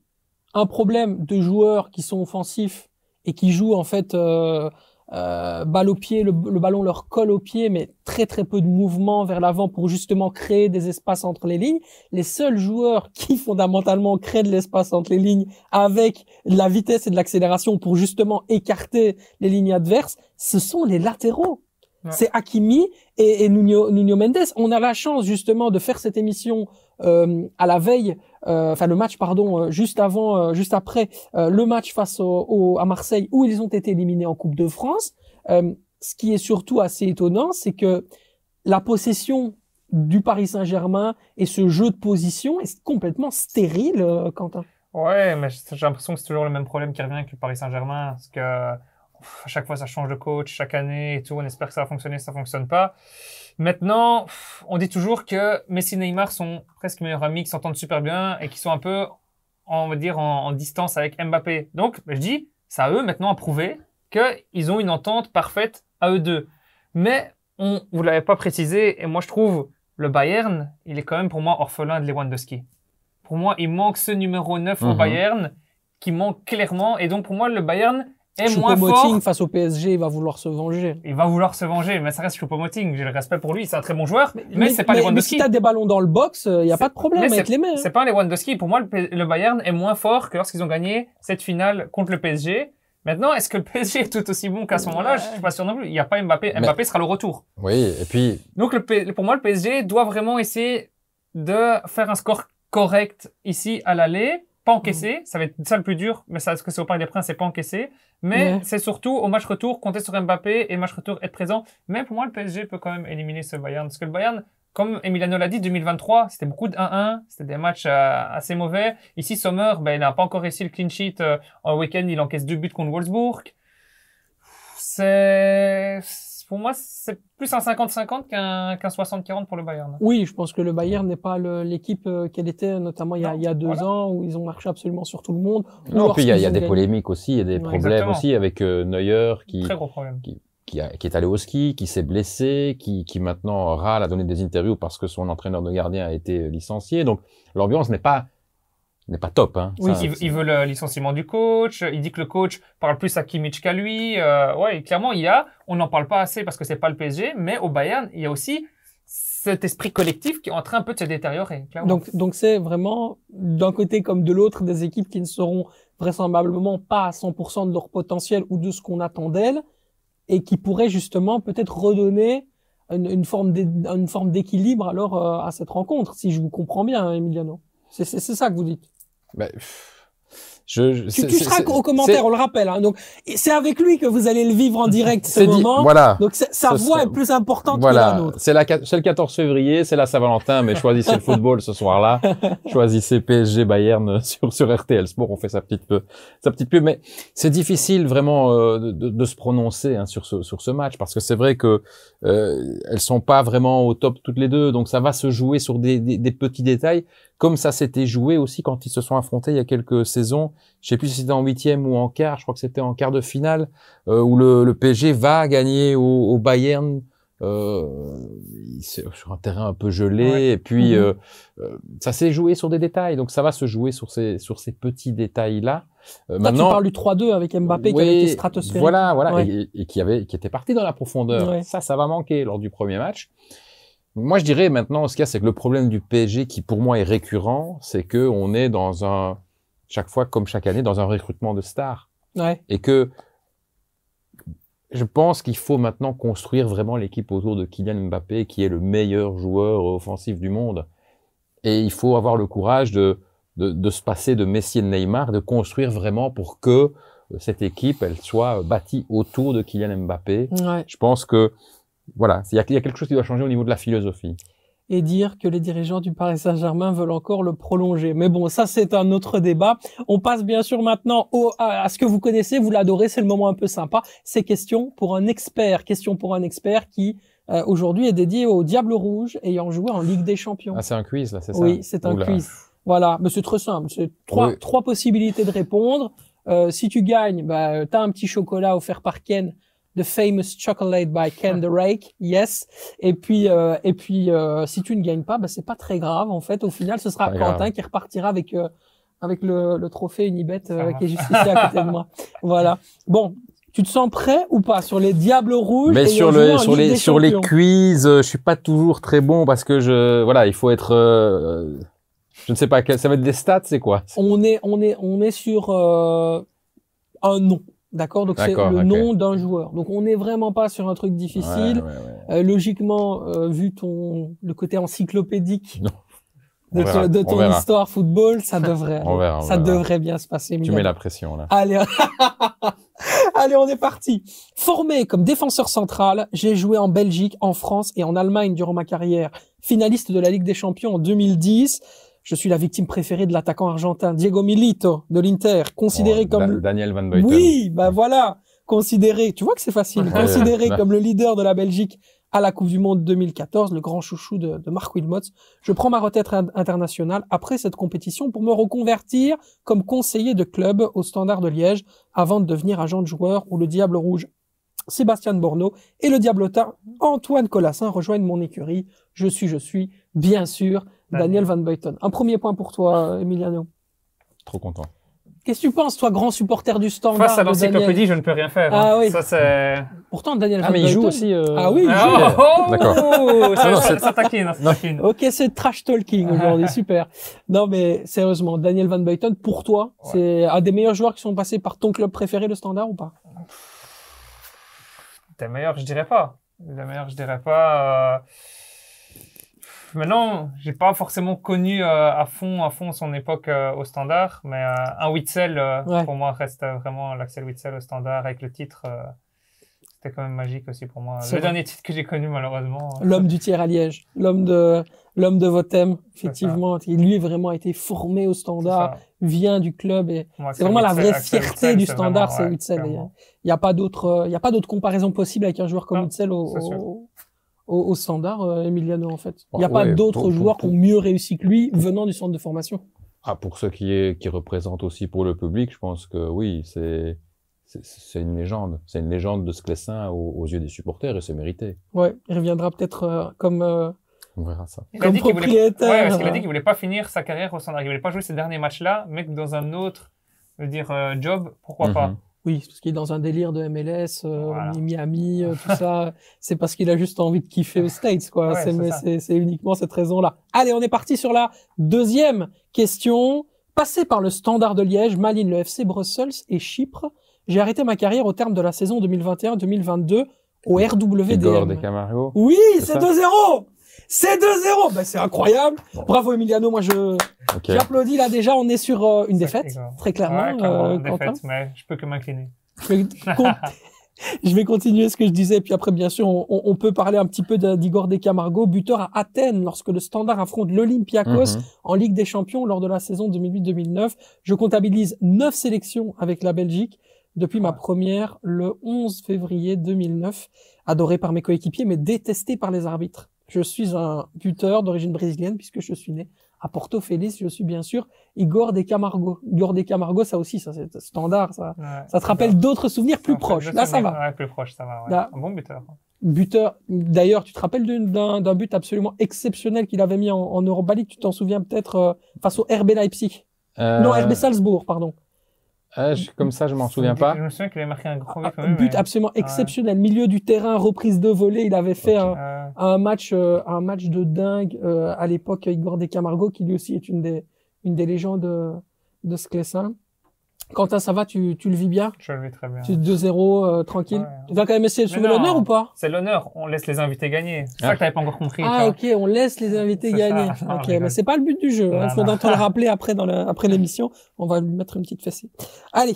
un problème de joueurs qui sont offensifs et qui jouent en fait euh, euh, balle au pied, le, ballon leur colle au pied, mais très très peu de mouvement vers l'avant pour justement créer des espaces entre les lignes. Les seuls joueurs qui fondamentalement créent de l'espace entre les lignes avec la vitesse et de l'accélération pour justement écarter les lignes adverses, ce sont les latéraux. C'est Hakimi et, et Nuno, Nuno, Mendes. On a la chance justement de faire cette émission euh, à la veille enfin le match pardon euh, juste avant euh, juste après le match face au, à Marseille où ils ont été éliminés en Coupe de France ce qui est surtout assez étonnant c'est que la possession du Paris Saint-Germain et ce jeu de position est complètement stérile Quentin. Ouais mais j'ai l'impression que c'est toujours le même problème qui revient avec le Paris Saint-Germain parce que à chaque fois ça change de coach chaque année et tout on espère que ça va fonctionner ça fonctionne pas Maintenant, on dit toujours que Messi et Neymar sont presque meilleurs amis, qui s'entendent super bien et qui sont un peu, on va dire, en, distance avec Mbappé. Donc, je dis, c'est à eux maintenant à prouver qu'ils ont une entente parfaite à eux deux. Mais on, vous l'avez pas précisé, et moi je trouve le Bayern, il est quand même pour moi orphelin de Lewandowski. Pour moi, il manque ce numéro 9 au mhm. Bayern qui manque clairement, et donc pour moi le Bayern est moins fort. face au PSG, il va vouloir se venger. Il va vouloir se venger, mais ça reste Choupo-Moting. J'ai le respect pour lui, c'est un très bon joueur, mais, c'est pas les Lewandowski. Mais si t'as des ballons dans le box, il euh, y a pas de problème avec les mains. C'est pas les Lewandowski. Pour moi, le, Bayern est moins fort que lorsqu'ils ont gagné cette finale contre le PSG. Maintenant, est-ce que le PSG est tout aussi bon qu'à ce moment-là? Je suis pas sûr non plus. Il n'y a pas Mbappé. Mbappé sera le retour. Oui, et puis. Donc, le, pour moi, le PSG doit vraiment essayer de faire un score correct ici à l'aller pas encaissé, ça va être ça le plus dur, mais ça, ce que c'est au Parc des Princes, c'est pas encaissé. Mais c'est surtout au match retour, compter sur Mbappé et match retour être présent. Mais pour moi, le PSG peut quand même éliminer ce Bayern. Parce que le Bayern, comme Emiliano l'a dit, 2023, c'était beaucoup de 1-1, c'était des matchs euh, assez mauvais. Ici, Sommer, ben, il n'a pas encore réussi le clean sheet. Euh, en week-end, il encaisse deux buts contre Wolfsburg. C'est, pour moi, c'est plus un 50-50 qu'un qu'un 60-40 pour le Bayern. Oui, je pense que le Bayern n'est pas l'équipe euh, qu'elle était notamment il y a, Non, il y a deux voilà. ans où ils ont marché absolument sur tout le monde. Non, puis il y a, il y a lorsqu'ils ont des polémiques aussi, il y a des Ouais. problèmes Exactement. aussi avec euh, Neuer qui, Très gros problème. qui, a- qui est allé au ski, qui s'est blessé, qui, qui maintenant râle à donner des interviews parce que son entraîneur de gardien a été licencié. Donc l'ambiance n'est pas n'est pas top. Hein. Oui, Ça, Il, veut le licenciement du coach. Il dit que le coach parle plus à Kimmich qu'à lui. Euh, ouais, clairement, il y a. On n'en parle pas assez parce que c'est pas le PSG, mais au Bayern, il y a aussi cet esprit collectif qui est en train un peu de se détériorer. Clairement. Donc, donc c'est vraiment d'un côté comme de l'autre des équipes qui ne seront vraisemblablement pas à 100% de leur potentiel ou de ce qu'on attend d'elles et qui pourraient justement peut-être redonner une, une forme d'équilibre alors euh, à cette rencontre, si je vous comprends bien, hein, Emiliano. C'est ça que vous dites. Pff, je, je- Tu, tu seras au commentaire, on le rappelle. Hein, donc c'est avec lui que vous allez le vivre en direct ce dit- moment. Voilà. Donc sa voix sera- est plus importante que la Voilà, nôtre. c'est la quat- c'est le 14 février, c'est la Saint-Valentin, mais choisissez le football ce soir-là. Choisissez PSG Bayern sur sur RTL Sport, on fait sa petite peu, sa petite pub. Mais c'est difficile vraiment euh, de, de- de se prononcer hein, sur ce sur ce match parce que c'est vrai que euh, elles sont pas vraiment au top toutes les deux, donc ça va se jouer sur des, des, des petits détails, comme ça s'était joué aussi quand ils se sont affrontés il y a quelques saisons. Je sais plus si c'était en huitième ou en quart, je crois que c'était en quart de finale euh, où le, le PSG va gagner au, au Bayern euh, sur un terrain un peu gelé Ouais. et puis Mhm. euh, ça s'est joué sur des détails donc ça va se jouer sur ces sur ces petits détails là Là, tu parles du 3-2 avec Mbappé qui avait été stratosphérique. voilà voilà Ouais. et, et qui avait qui était parti dans la profondeur Ouais. ça ça va manquer lors du premier match moi je dirais maintenant ce qu'il y a c'est que le problème du PSG qui pour moi est récurrent c'est que on est dans un chaque fois comme chaque année dans un recrutement de stars Ouais. et que je pense qu'il faut maintenant construire vraiment l'équipe autour de Kylian Mbappé, qui est le meilleur joueur offensif du monde. Et il faut avoir le courage de, de, de se passer de Messi et de Neymar, de construire vraiment pour que euh, cette équipe, elle soit bâtie autour de Kylian Mbappé. Ouais. Je pense que, voilà, il y a, il y a quelque chose qui doit changer au niveau de la philosophie. et dire que les dirigeants du Paris Saint-Germain veulent encore le prolonger. Mais bon, ça c'est un autre débat. On passe bien sûr maintenant au, à, à ce que vous connaissez, vous l'adorez, c'est le moment un peu sympa. C'est question pour un expert, question pour un expert qui euh, aujourd'hui est dédié au Diable Rouge ayant joué en Ligue des Champions. Ah, c'est un quiz, là, c'est ça oui, c'est un Oula. quiz. Voilà, mais c'est très simple. C'est trois, Oui. trois possibilités de répondre. Euh, si tu gagnes, bah, tu as un petit chocolat offert par Ken, The Famous Chocolate by Ken the Rake, yes. Et puis, euh, et puis, euh, si tu ne gagnes pas, bah, c'est pas très grave. En fait, au final, ce sera Quentin grave. qui repartira avec euh, avec le, le trophée Unibet euh, qui est juste ici à côté de moi. Voilà. Bon, tu te sens prêt ou pas sur les Diables Rouges Mais sur le sur les sur les quiz, euh, je suis pas toujours très bon parce que je voilà, il faut être euh, je ne sais pas quel- ça va être des stats, c'est quoi? On est on est on est sur euh, un nom d'accord donc c'est le nom d'un joueur donc on n'est vraiment pas sur un truc difficile Ouais, ouais, ouais. Euh, logiquement euh, vu ton le côté encyclopédique de, verra, ton- de histoire football ça devrait On verra, on ça verra. devrait bien se passer Tu mets la pression là. Allez, allez, on est parti. Formé comme défenseur central, j'ai joué en Belgique, en France et en Allemagne durant ma carrière. Finaliste de la Ligue des Champions en 2010. Je suis la victime préférée de l'attaquant argentin Diego Milito de l'Inter, considéré comme Da- Daniel Van Buiten. oui, bah voilà, considéré, tu vois que c'est facile, considéré comme le leader de la Belgique à la Coupe du Monde 2014, le grand chouchou de, de Marc Wilmots. Je prends ma retraite in- internationale après cette compétition pour me reconvertir comme conseiller de club au Standard de Liège avant de devenir agent de joueur où le Diable Rouge Sébastien Borneau et le Diablotin Antoine Colassin rejoignent mon écurie. Je suis, je suis, bien sûr, Daniel Van Buiten. Un premier point pour toi, Emiliano. Trop content. Qu'est-ce que tu penses, toi, grand supporter du Standard Face à l'encyclopédie, je ne peux rien faire. Ah hein. oui. Ça, c'est... Pourtant, Daniel Ah Van mais il joue aussi euh, Ah oui, il Ah, joue. oh, oh, D'accord. oh, ça, Non, ça, taquine, ça taquine. Ok, c'est trash talking aujourd'hui, super. Non, mais sérieusement, Daniel Van Buiten, pour toi, Ouais. c'est un des meilleurs joueurs qui sont passés par ton club préféré, le Standard, ou pas? T'es meilleur, je dirais pas. Le meilleur, je dirais pas. euh, Maintenant, j'ai pas forcément connu euh, à fond, à fond son époque euh, au standard, mais euh, un Witzel, Ouais. pour moi, reste vraiment l'Axel Witzel au standard avec le titre. C'était quand même magique aussi pour moi. C'est Le vrai. dernier titre que j'ai connu, malheureusement. L'homme du tiers à Liège, l'homme de l'homme de Votem, effectivement, lui vraiment a été formé au standard, vient du club et c'est vraiment la vraie fierté Witzel, du standard, c'est ouais, Witzel. Il y a- il pas d'autre, euh, il y a pas d'autre comparaison possible avec un joueur comme Witzel au, au, au- au standard, euh, Emiliano en fait. Il n'y a Ouais, pas d'autres joueurs qui ont mieux réussi que lui venant du centre de formation. Ah, pour ce qui est qui représente aussi pour le public, je pense que oui, c'est c'est- une légende. C'est une légende de Sclessin aux, aux yeux des supporters et c'est mérité. Ouais, il reviendra peut-être euh, comme euh, On verra ça. Il a comme dit qu'il voulait. Ouais, parce qu'il a dit qu'il voulait pas finir sa carrière au standard. Il voulait pas jouer ces derniers matchs-là, mais que dans un autre, je veux dire, euh, job, pourquoi pas. Mhm. Oui, parce qu'il est dans un délire de MLS, euh, Voilà. Miami, euh, tout ça. C'est parce qu'il a juste envie de kiffer aux States, quoi. Ouais, c'est uniquement cette raison-là. Allez, on est parti sur la deuxième question. Passé par le Standard de Liège, Malines, le FC Brussels et Chypre, j'ai arrêté ma carrière au terme de la saison 2021-2022 au Igor RWDM. de Camargo. Oui, C'est c'est ça 2-0 C'est 2-0 ben, C'est incroyable. Bravo Emiliano, moi je Ok. j'applaudis là déjà, on est sur euh, une défaite, très clairement. Ouais, euh, défaite, Quentin. mais je peux que m'incliner. Je vais, continuer ce que je disais, puis après, bien sûr, on, on peut parler un petit peu d'Igor De Camargo, buteur à Athènes lorsque le Standard affronte l'Olympiakos Mhm. en Ligue des Champions lors de la saison 2008-2009. Je comptabilise neuf sélections avec la Belgique depuis ma première le 11 février 2009, adoré par mes coéquipiers mais détesté par les arbitres. Je suis un buteur d'origine brésilienne puisque je suis né à Porto Feliz. Je suis bien sûr Igor De Camargo. Igor De Camargo, ça aussi, ça c'est standard, ça. Ouais. Ça te rappelle d'autres souvenirs plus proches. Là, ça va. Ouais, plus proche, ça va. Ouais. Là- Un bon buteur. Buteur. D'ailleurs, tu te rappelles d'un but absolument exceptionnel qu'il avait mis en, en Europa League? Tu t'en souviens peut-être euh, face au RB Leipzig? Euh, Non, RB Salzbourg, pardon. Euh, je- comme ça, je m'en souviens pas. Je me souviens qu'il avait marqué un gros but. Un but absolument exceptionnel. Milieu du terrain, reprise de volée. Il avait fait Ok. un, un match, euh, un match de dingue euh, à l'époque. Igor De Camargo, qui lui aussi est une des, une des légendes euh, de ce Clessin. Quentin, ça va Tu, tu le vis bien? Je le vis très bien. Tu 2-0 euh, tranquille? Ouais. Tu vas quand même essayer de sauver l'honneur ou pas? C'est l'honneur. On laisse les invités gagner. C'est Ah. ça que t'avais pas encore compris. Ah ok, on laisse les invités gagner. Non, ok, mais c'est pas le but du jeu. Il faudra te le rappeler après dans le, après l'émission. On va lui mettre une petite fessée. Allez.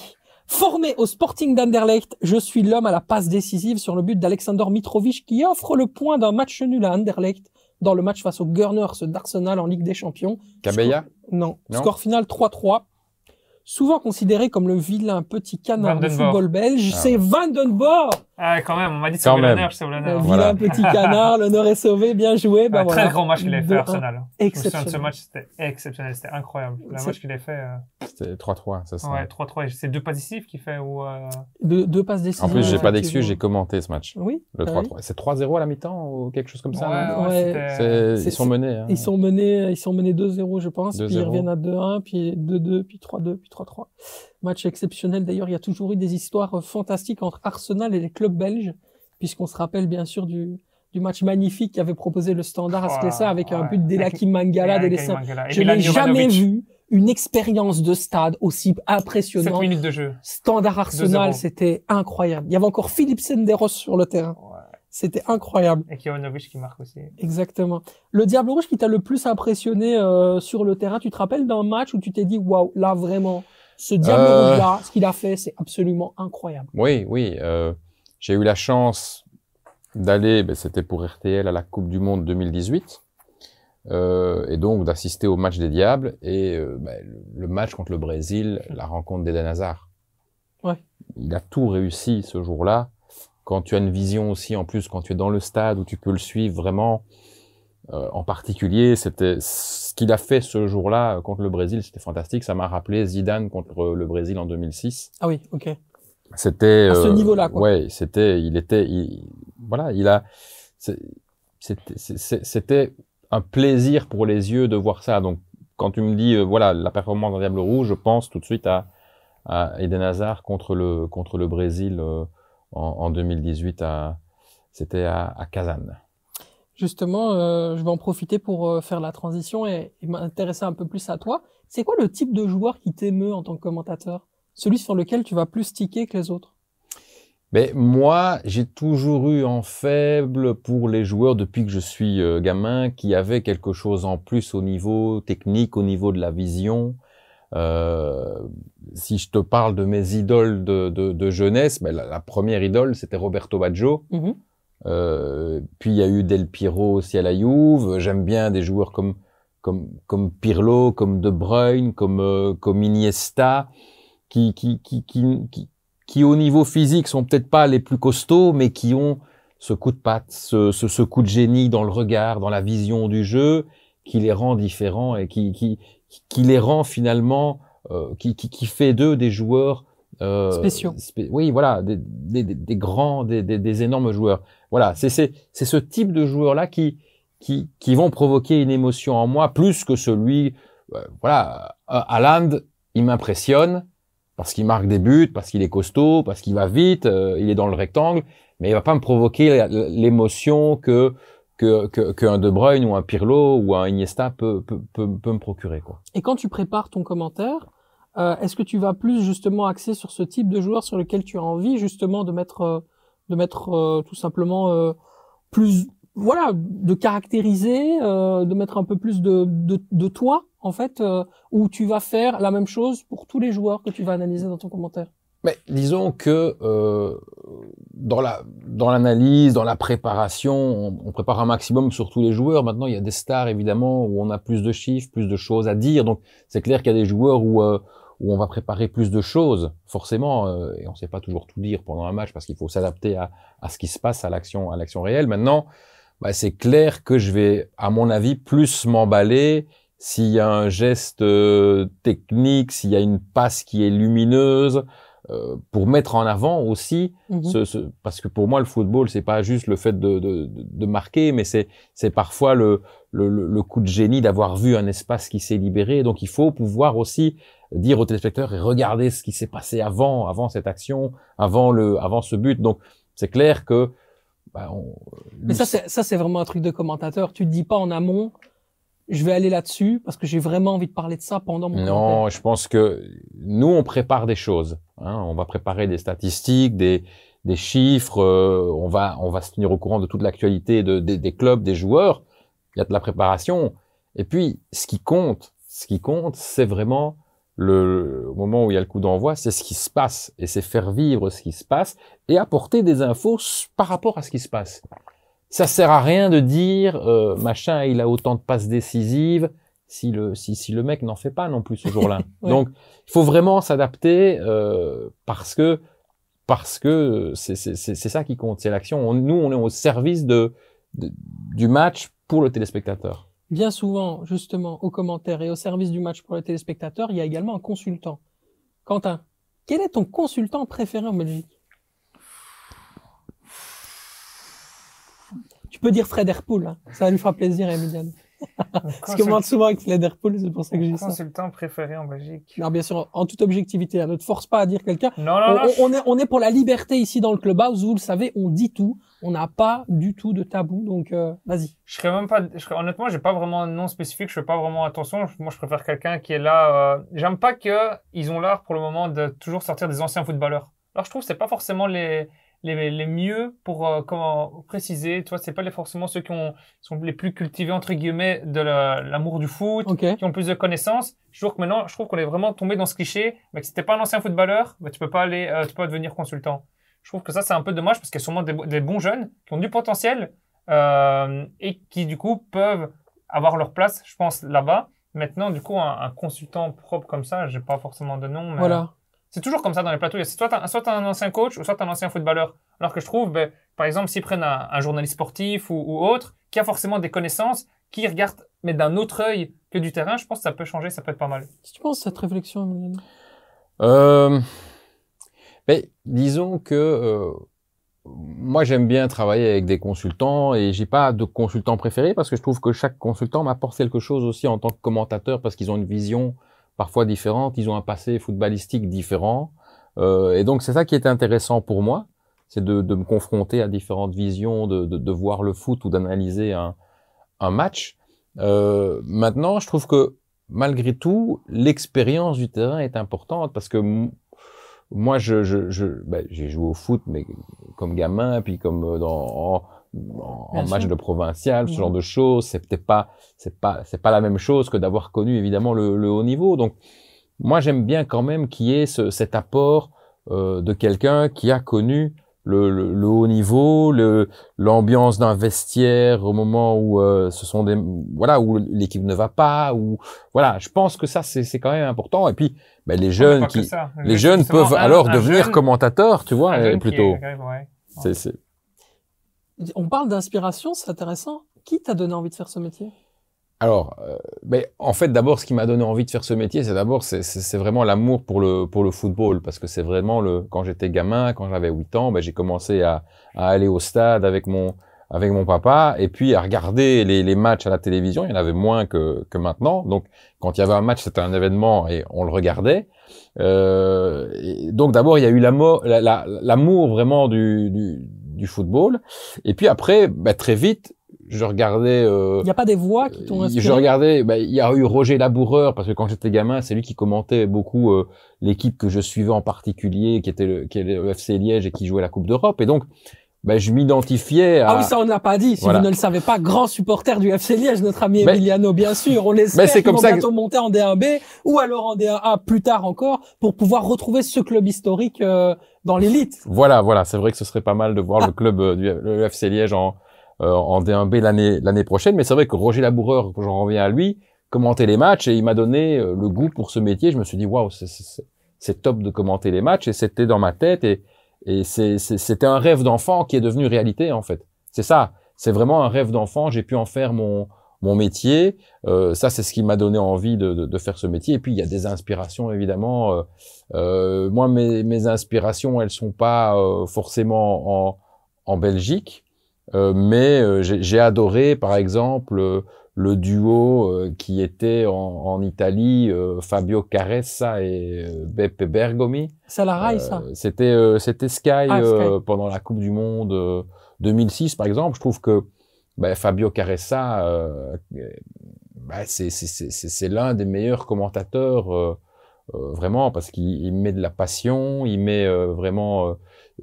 Formé au Sporting d'Anderlecht, je suis l'homme à la passe décisive sur le but d'Alexander Mitrovic qui offre le point d'un match nul à Anderlecht dans le match face aux Gunners d'Arsenal en Ligue des Champions. Cabella Non. Non. Score final 3-3. Souvent considéré comme le vilain petit canard du football belge, Ah c'est Vandenborg Ah, quand même, on m'a dit de sauver l'honneur, je sauve l'honneur. Voilà. vilain petit canard, l'honneur est sauvé, bien joué. Ben Un voilà. très grand match qu'il avait fait De à un. Arsenal. Souviens de ce Exceptionnel. match, c'était exceptionnel, c'était incroyable. Le C'est- match qu'il a fait, euh, C'était 3-3, c'est ça. ouais, 3-3, c'est deux pas décisifs qu'il fait ou, euh, Deux, deux passes décisives. En plus, j'ai pas d'excuse, j'ai commenté ce match. Oui. Le ah 3-3. C'est 3-0 à la mi-temps ou quelque chose comme ça ouais, ouais, C'est- c'est- Ils sont menés. hein. Ils sont menés, ils sont menés 2-0, je pense, puis ils 2-0. reviennent à 2-1, puis 2-2, puis 3-2, puis 3-3. Match exceptionnel. D'ailleurs, il y a toujours eu des histoires euh, fantastiques entre Arsenal et les clubs belges, puisqu'on se rappelle bien sûr du, du match magnifique qu'avait proposé le Standard à Oh, Sclessa avec un but d'Elaki Mangala. Mangala. Je n'ai jamais vu une expérience de stade aussi 7 impressionnante. minutes de jeu. Standard Arsenal, 2-0. c'était incroyable. Il y avait encore Philippe Senderos sur le terrain. Ouais. C'était incroyable. Et Jovanovic qui marque aussi. Exactement. Le Diable Rouge qui t'a le plus impressionné euh, sur le terrain, tu te rappelles d'un match où tu t'es dit waouh, là vraiment, ce Diable Euh. Ce qu'il a fait, c'est absolument incroyable. Oui, oui. euh, j'ai eu la chance d'aller, ben, c'était pour RTL à la Coupe du Monde 2018, euh, et donc d'assister au match des Diables et euh, ben, le, le match contre le Brésil, la rencontre d'Eden Hazard. Ouais. Il a tout réussi ce jour-là. Quand tu as une vision aussi, en plus, quand tu es dans le stade où tu peux le suivre vraiment, euh, en particulier, c'était ce qu'il a fait ce jour-là euh, contre le Brésil, c'était fantastique. Ça m'a rappelé Zidane contre le Brésil en 2006. Ah oui, ok. C'était À ce euh, niveau-là, quoi. Ouais, c'était, il était, il- voilà, il a, c'était, un plaisir pour les yeux de voir ça. Donc, quand tu me dis, euh, voilà, la performance d'un Diable Rouge, je pense tout de suite à, à Eden Hazard contre le contre le Brésil euh, en, en 2018 à, c'était à, à Kazan. Justement, euh, je vais en profiter pour euh, faire la transition et, et m'intéresser un peu plus à toi. C'est quoi le type de joueur qui t'émeut en tant que commentateur? Celui sur lequel tu vas plus tiquer que les autres? Mais moi, j'ai toujours eu en faible pour les joueurs depuis que je suis euh, gamin qui avaient quelque chose en plus au niveau technique, au niveau de la vision. Euh, si je te parle de mes idoles de, de, de jeunesse, ben, la, la, première idole, c'était Roberto Baggio. Mhm. Euh, puis il y a eu Del Piero aussi à la Juve. J'aime bien des joueurs comme comme comme Pirlo, comme De Bruyne, comme euh, comme Iniesta, qui qui qui qui, qui, qui au niveau physique sont peut-être pas les plus costauds, mais qui ont ce coup de patte, ce, ce, ce, coup de génie dans le regard, dans la vision du jeu, qui les rend différents et qui, qui, qui les rend finalement, euh, qui, qui, qui, fait d'eux des joueurs euh, spéciaux. Spé oui, voilà, des, des, des grands, des, des, des, énormes joueurs. Voilà, c'est ce type de joueurs-là qui, qui, qui vont provoquer une émotion en moi plus que celui, euh, voilà, Haaland, il m'impressionne parce qu'il marque des buts, parce qu'il est costaud, parce qu'il va vite, euh, il est dans le rectangle, mais il va pas me provoquer l'émotion que que qu'un De Bruyne ou un Pirlo ou un Iniesta peut, peut, peut, me procurer quoi. Et quand tu prépares ton commentaire, euh, est-ce que tu vas plus justement axer sur ce type de joueur sur lequel tu as envie justement de mettre euh, de mettre euh, tout simplement euh, plus voilà de caractériser, euh, de mettre un peu plus de de, de toi en fait, où tu vas faire la même chose pour tous les joueurs que tu vas analyser dans ton commentaire. Mais disons que euh, dans la dans l'analyse, dans la préparation, on, on, prépare un maximum sur tous les joueurs. Maintenant, il y a des stars évidemment où on a plus de chiffres, plus de choses à dire. Donc c'est clair qu'il y a des joueurs où euh, où on va préparer plus de choses, forcément, euh, et on ne sait pas toujours tout dire pendant un match parce qu'il faut s'adapter à, ce qui se passe à l'action à l'action réelle. Maintenant, bah, c'est clair que je vais, à mon avis, plus m'emballer s'il y a un geste euh, technique, s'il y a une passe qui est lumineuse. Euh, pour mettre en avant aussi Mhm. ce, ce, parce que pour moi le football c'est pas juste le fait de, de, de marquer mais c'est c'est parfois le, le, le coup de génie d'avoir vu un espace qui s'est libéré. Donc il faut pouvoir aussi dire aux téléspectateurs et regarder ce qui s'est passé avant avant cette action avant le avant ce but. Donc c'est clair que bah, on, mais ça c'est ça c'est vraiment un truc de commentateur. Tu te dis pas en amont je vais aller là-dessus parce que j'ai vraiment envie de parler de ça pendant mon Non, je pense que nous, on prépare des choses. Hein. On va préparer des statistiques, des, des chiffres. Euh, on va on va se tenir au courant de toute l'actualité de, de, des clubs, des joueurs. Il y a de la préparation. Et puis, ce qui compte, ce qui compte, c'est vraiment le, au moment où il y a le coup d'envoi, c'est ce qui se passe et c'est faire vivre ce qui se passe et apporter des infos par rapport à ce qui se passe. Ça sert à rien de dire euh, machin, il a autant de passes décisives si le si, si le mec n'en fait pas non plus ce jour-là. Ouais. Donc il faut vraiment s'adapter euh, parce que parce que c'est c'est c'est ça qui compte, c'est l'action. On- Nous on est au service de, de- du match pour le téléspectateur. Bien souvent, justement, aux commentaires et au service du match pour les téléspectateurs, il y a également un consultant. Quentin, quel est ton consultant préféré en Belgique? Tu peux dire Fred Herpoul, hein. ça lui fera plaisir Emiliano. Parce que moi, souvent avec Fred Herpoul, c'est pour ça que je dis ça. Consultant préféré en Belgique. Non, bien sûr, en toute objectivité, hein, ne te force pas à dire quelqu'un. Non, non, On, non. on- on est, on est pour la liberté ici dans le clubhouse, vous le savez, on dit tout, on n'a pas du tout de tabou, donc euh, vas-y. Je serais même pas, je serais- honnêtement, j'ai pas vraiment un nom spécifique, je fais pas vraiment attention. Moi, je préfère quelqu'un qui est là. euh, J'aime pas que ils ont l'art pour le moment de toujours sortir des anciens footballeurs. Alors, je trouve que c'est pas forcément les les, les mieux pour euh, comment préciser. Tu vois, c'est pas les, forcément ceux qui ont sont les plus cultivés entre guillemets de la- l'amour du foot, qui ont plus de connaissances. Je trouve que maintenant, je trouve qu'on est vraiment tombé dans ce cliché. Mais que si t'es pas un ancien footballeur, bah, tu peux pas aller, euh, tu peux pas devenir consultant. Je trouve que ça, c'est un peu dommage parce qu'il y a sûrement des, bo- des bons jeunes qui ont du potentiel euh, et qui, du coup, peuvent avoir leur place, je pense, là-bas. Maintenant, du coup, un, un consultant propre comme ça, j'ai pas forcément de nom. Mais Voilà. C'est toujours comme ça dans les plateaux. Il y a Soit t'as soit un ancien coach ou soit un ancien footballeur. Alors que je trouve, ben, par exemple, s'ils prennent un, un journaliste sportif ou, ou autre, qui a forcément des connaissances, qui regarde, mais d'un autre œil que du terrain, je pense que ça peut changer, ça peut être pas mal. Qu'est-ce que tu penses de cette réflexion, Emiliano Euh, mais disons que euh, moi j'aime bien travailler avec des consultants et j'ai pas de consultant préféré parce que je trouve que chaque consultant m'apporte quelque chose aussi en tant que commentateur parce qu'ils ont une vision parfois différente, ils ont un passé footballistique différent Euh, et donc c'est ça qui est intéressant pour moi, c'est de, de me confronter à différentes visions, de, de, de voir le foot ou d'analyser un, un match. Euh, maintenant, je trouve que malgré tout, l'expérience du terrain est importante parce que moi, je, je, je ben, j'ai joué au foot, mais comme gamin, puis comme euh, dans en- match de provincial, ce genre de choses, c'est peut-être pas, c'est pas, c'est pas la même chose que d'avoir connu évidemment le, le haut niveau. Donc, moi j'aime bien quand même qu'il y ait ce, cet apport euh, de quelqu'un qui a connu le, le, le haut niveau, le l'ambiance d'un vestiaire au moment où euh, ce sont des voilà où l'équipe ne va pas, ou voilà, je pense que ça c'est c'est quand même important. Et puis ben, les jeunes qui ça. les jeunes peuvent un- alors un devenir jeune- commentateurs, tu vois, euh, plutôt. est- ouais. C'est c'est On parle d'inspiration, c'est intéressant. Qui t'a donné envie de faire ce métier? Alors, euh, mais en fait, d'abord, ce qui m'a donné envie de faire ce métier, c'est d'abord, c'est- vraiment l'amour pour le pour le football, parce que c'est vraiment le quand j'étais gamin, quand j'avais 8 ans, ben, j'ai commencé à, à aller au stade avec mon avec mon papa, et puis à regarder les, les matchs à la télévision. Il y en avait moins que que maintenant, donc quand il y avait un match, c'était un événement et on le regardait. Euh, donc d'abord, il y a eu l'amour la- la- vraiment du, du du football, et puis après, ben, très vite, je regardais. Euh, Il n'y a pas des voix qui t'ont euh, inspiré? Je regardais, bah, il y a eu Roger Laboureur, parce que quand j'étais gamin, c'est lui qui commentait beaucoup euh, l'équipe que je suivais en particulier, qui était le, qui est le FC Liège et qui jouait la Coupe d'Europe. Et donc, bah, je m'identifiais à... Ah oui, ça on ne l'a pas dit. Si Voilà. vous ne le savez pas, grand supporter du FC Liège, notre ami Emiliano, bien sûr. On l'espère c'est qu'ils comme vont ça que- bientôt monter en D1B ou alors en D1A plus tard encore pour pouvoir retrouver ce club historique euh, dans l'élite. Voilà, voilà, c'est vrai que ce serait pas mal de voir le club euh, du le FC Liège en, euh, en D1B l'année l'année prochaine. Mais c'est vrai que Roger Laboureur, j'en reviens à lui, commentait les matchs et il m'a donné euh, le goût pour ce métier. Je me suis dit, waouh, c'est- c'est c'est top de commenter les matchs et c'était dans ma tête et, et c'était un rêve d'enfant qui est devenu réalité en fait. C'est ça, c'est vraiment un rêve d'enfant. J'ai pu en faire mon mon métier. Euh, ça, c'est ce qui m'a donné envie de, de, de faire ce métier. Et puis, il y a des inspirations, évidemment. Euh, euh, moi, mes, mes inspirations, elles sont pas euh, forcément en, en Belgique, euh, mais j'ai adoré, par exemple, le duo euh, qui était en, en Italie, euh, Fabio Caressa et euh, Beppe Bergomi. C'est la rail, ça. C'était euh, c'était Sky, Ah, euh, pendant la Coupe du Monde euh, 2006 par exemple. Je trouve que ben, Fabio Caressa, euh, ben, c'est l'un des meilleurs commentateurs euh, euh, vraiment parce qu'il il met de la passion, il met euh, vraiment euh,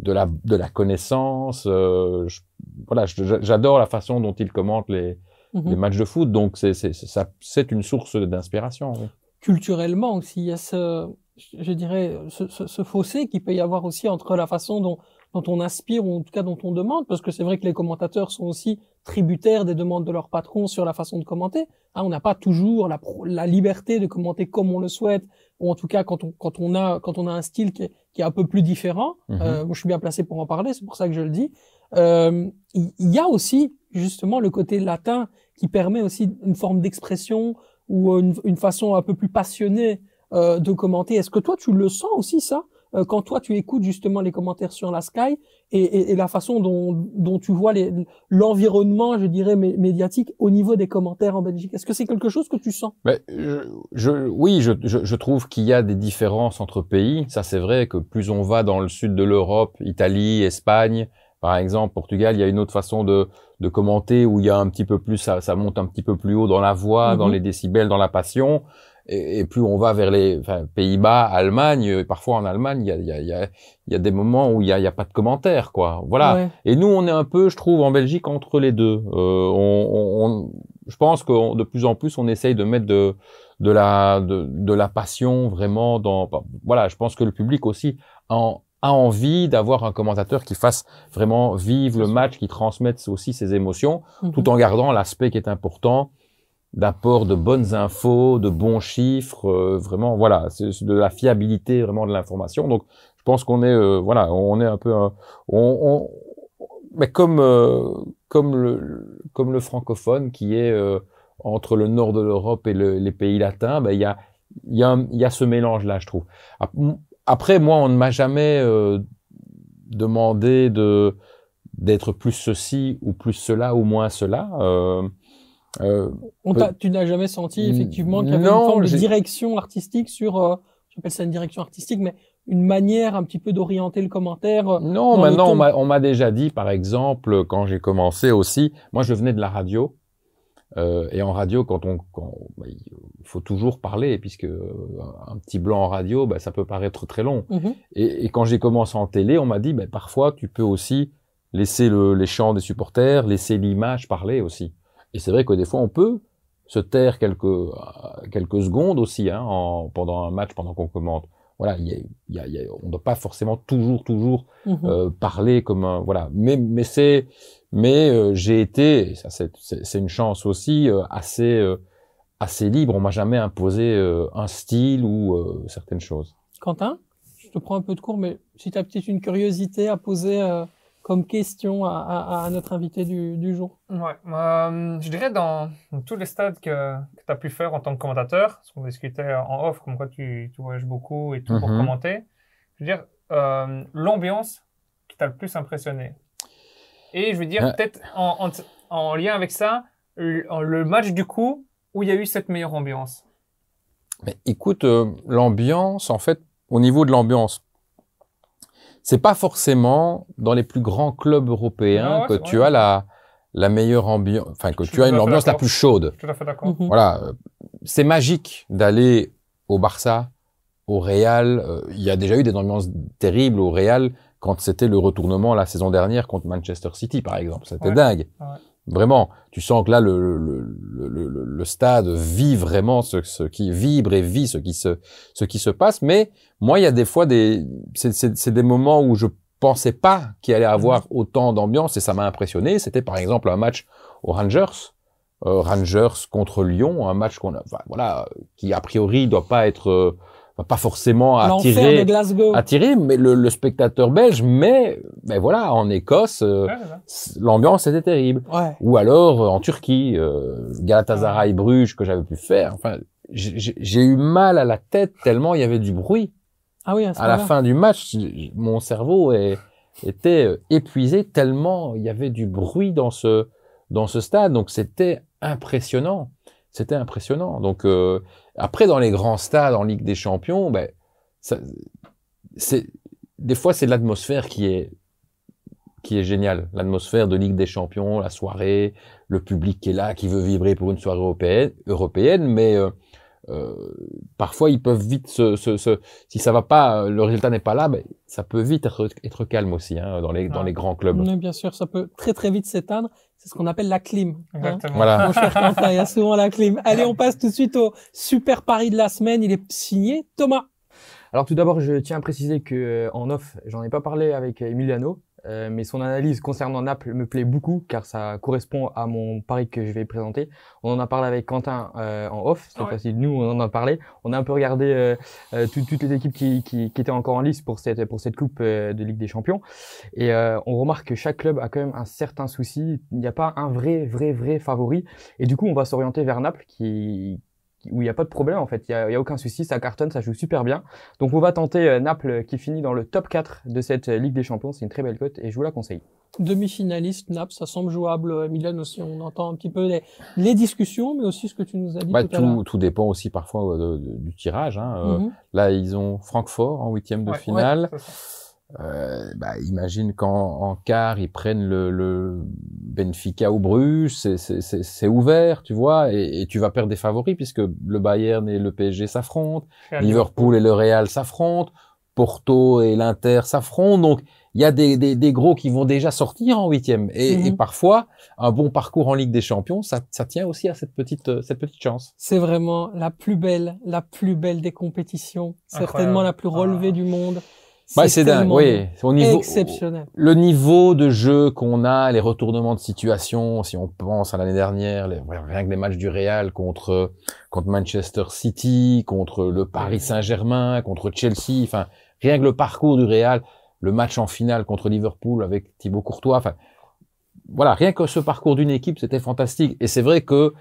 de la de la connaissance. euh, je- voilà, j'adore la façon dont il commente les, Mhm. les matchs de foot. Donc c'est une source d'inspiration. oui. culturellement aussi, il y a ce, je dirais, ce, ce, ce fossé qui peut y avoir aussi entre la façon dont, dont on aspire ou en tout cas dont on demande, parce que c'est vrai que les commentateurs sont aussi tributaires des demandes de leur patron sur la façon de commenter. Hein, on n'a pas toujours la, la liberté de commenter comme on le souhaite, ou en tout cas quand on, quand on a, quand on a un style qui est, qui est un peu plus différent. Mhm. Euh, moi, je suis bien placé pour en parler, c'est pour ça que je le dis. Euh, il y a aussi justement le côté latin qui permet aussi une forme d'expression ou une, une façon un peu plus passionnée euh, de commenter. Est-ce que toi, tu le sens aussi, ça, euh, quand toi, tu écoutes justement les commentaires sur la Sky et, la façon dont, tu vois l'environnement, je dirais, mé- médiatique au niveau des commentaires en Belgique? Est-ce que c'est quelque chose que tu sens? Oui, je trouve qu'il y a des différences entre pays. Ça, c'est vrai que plus on va dans le sud de l'Europe, Italie, Espagne, par exemple, Portugal, il y a une autre façon de, de commenter où il y a un petit peu plus, ça, ça monte un petit peu plus haut dans la voix, dans Mhm. les décibels, dans la passion. Et, et plus on va vers les enfin, Pays-Bas, Allemagne, euh, parfois en Allemagne, il y a, il y a, il y a, il y a des moments où il y a, a pas de commentaires, quoi. Voilà. Ouais. Et nous, on est un peu, je trouve, en Belgique entre les deux. Euh, on, on- on- je pense que de plus en plus, on essaye de mettre de, de la, de, de la passion vraiment dans. bah, Voilà, je pense que le public aussi en, a envie d'avoir un commentateur qui fasse vraiment vivre le match, qui transmette aussi ses émotions, Mhm. tout en gardant l'aspect qui est important d'apport de bonnes infos, de bons chiffres, euh, vraiment, voilà, c'est de la fiabilité vraiment de l'information. Donc, je pense qu'on est, euh, voilà, on est un peu, un- on, on- mais comme euh, comme le comme le francophone qui est euh, entre le nord de l'Europe et le- les pays latins, ben il y a il y a un- il y a ce mélange là, je trouve. Ap- Après, moi, on ne m'a jamais euh, demandé de d'être plus ceci ou plus cela ou moins cela. Euh, euh, On tu n'as jamais senti effectivement qu'il y avait Non, une forme de direction artistique sur, j'appelle ça une direction artistique, mais une manière un petit peu d'orienter le commentaire. Non, maintenant on m'a déjà dit, par exemple, quand j'ai commencé aussi, moi je venais de la radio, euh, et en radio, quand on, quand, bah, il faut toujours parler, puisque euh, un petit blanc en radio, bah, ça peut paraître très long. Mhm. Et, et quand j'ai commencé en télé, on m'a dit, bah, parfois tu peux aussi laisser le, les chants des supporters, laisser l'image parler aussi. Et c'est vrai que des fois on peut se taire quelques euh, quelques secondes aussi hein, en, pendant un match, pendant qu'on commente. Voilà, il y a, y a, il y a- on ne doit pas forcément toujours toujours Mhm. euh, parler comme un voilà. Mais mais c'est mais euh, j'ai été et ça c'est une chance aussi euh, assez euh, assez libre. On m'a jamais imposé euh, un style ou euh, certaines choses. Quentin, je te prends un peu de cours, mais si tu as peut-être une curiosité à poser euh, comme question à, à- à notre invité du, du jour. Ouais, euh, je dirais dans, dans tous les stades que, que tu as pu faire en tant que commentateur, parce qu'on discutait en off, comme quoi tu, tu voyages beaucoup et tout pour Mhm. commenter, je veux dire, euh, l'ambiance qui t'a le plus impressionné. Et je veux dire, Ouais. peut-être en, en, en lien avec ça, le, le match du coup où il y a eu cette meilleure ambiance. Mais écoute, euh, l'ambiance, en fait, au niveau de l'ambiance, c'est pas forcément dans les plus grands clubs européens Ah ouais, que tu vrai. as la, la meilleure ambiance, enfin, que Je tu as une ambiance la plus chaude. Tout à fait d'accord. Mhm. Voilà, euh, c'est magique d'aller au Barça, au Real. euh, Il y a déjà eu des ambiances terribles au Real quand c'était le retournement la saison dernière contre Manchester City, par exemple. C'était Ouais. dingue. Ouais. Vraiment, tu sens que là, le, le, le, le, le stade vit vraiment ce, ce qui vibre et vit ce qui se, ce qui se passe. Mais moi, il y a des fois des, c'est, des moments où je pensais pas qu'il allait avoir autant d'ambiance et ça m'a impressionné. C'était par exemple un match aux Rangers, euh, Rangers contre Lyon, un match qu'on a, enfin, voilà, qui a priori doit pas être, pas forcément attirer, Glasgow. attirer, mais le, le spectateur belge. Mais, ben voilà, en Écosse, euh, Ouais, l'ambiance était terrible. Ouais. Ou alors euh, en Turquie, euh, Galatasaray Bruges que j'avais pu faire. Enfin, j'ai j'ai- j'ai eu mal à la tête tellement il y avait du bruit. Ah oui, à, ce À la fin du match, mon cerveau est- était euh, épuisé tellement il y avait du bruit dans ce dans ce stade. Donc c'était impressionnant. C'était impressionnant. Donc euh, après dans les grands stades en Ligue des Champions, ben ça, c'est des fois c'est l'atmosphère qui est qui est géniale. L'atmosphère de Ligue des Champions, la soirée, le public qui est là, qui veut vibrer pour une soirée européenne, européenne mais euh, euh, parfois ils peuvent vite se, se, se- si ça va pas, le résultat n'est pas là, ben, ça peut vite être, être calme aussi hein, dans les dans les grands clubs. Mais bien sûr, ça peut très très vite s'éteindre. C'est ce qu'on appelle la clim. hein. Exactement. Voilà. Mon cher Quentin, il y a souvent la clim. Allez, on passe tout de suite au super pari de la semaine. Il est signé Thomas. Alors tout d'abord, je tiens à préciser que euh, en off, j'en ai pas parlé avec Emiliano, euh, mais son analyse concernant Naples me plaît beaucoup car ça correspond à mon pari que je vais présenter. On en a parlé avec Quentin euh, en off, ouais. fois-ci nous on en a parlé. On a un peu regardé euh, euh, tout- toutes les équipes qui, qui, qui étaient encore en lice pour cette pour cette coupe euh, de Ligue des Champions et euh, on remarque que chaque club a quand même un certain souci. Il n'y a pas un vrai vrai vrai favori et du coup on va s'orienter vers Naples qui- où il n'y a pas de problème en fait, il n'y a, il y a aucun souci, ça cartonne, ça joue super bien. Donc on va tenter euh, Naples qui finit dans le top 4 de cette euh, Ligue des Champions. C'est une très belle cote et je vous la conseille. Demi-finaliste, Naples, ça semble jouable. Euh, Milan aussi, on entend un petit peu les, les discussions, mais aussi ce que tu nous as dit Bah, tout à dépend aussi parfois euh, de- de- du tirage. Hein. Euh, Mhm. Là, ils ont Francfort en huitième de Ouais, finale. Euh, bah, imagine qu'en en quart, ils prennent le, le Benfica ou Bruges, c'est- c'est c'est- c'est ouvert, tu vois, et, et tu vas perdre des favoris puisque le Bayern et le PSG s'affrontent, Liverpool et le Real s'affrontent, Porto et l'Inter s'affrontent, donc il y a des, des, des gros qui vont déjà sortir en huitième. Et, Mhm. et parfois, un bon parcours en Ligue des Champions, ça, ça tient aussi à cette petite, euh, cette petite chance. C'est vraiment la plus belle, la plus belle des compétitions. Certainement la plus relevée Ah. du monde. Bah, c'est dingue, oui. Au niveau, Exceptionnel. le niveau de jeu qu'on a, les retournements de situation, si on pense à l'année dernière, les- rien que les matchs du Real contre contre Manchester City, contre le Paris Saint-Germain, contre Chelsea, enfin rien que le parcours du Real, le match en finale contre Liverpool avec Thibaut Courtois, enfin voilà, rien que ce parcours d'une équipe, c'était fantastique. Et c'est vrai que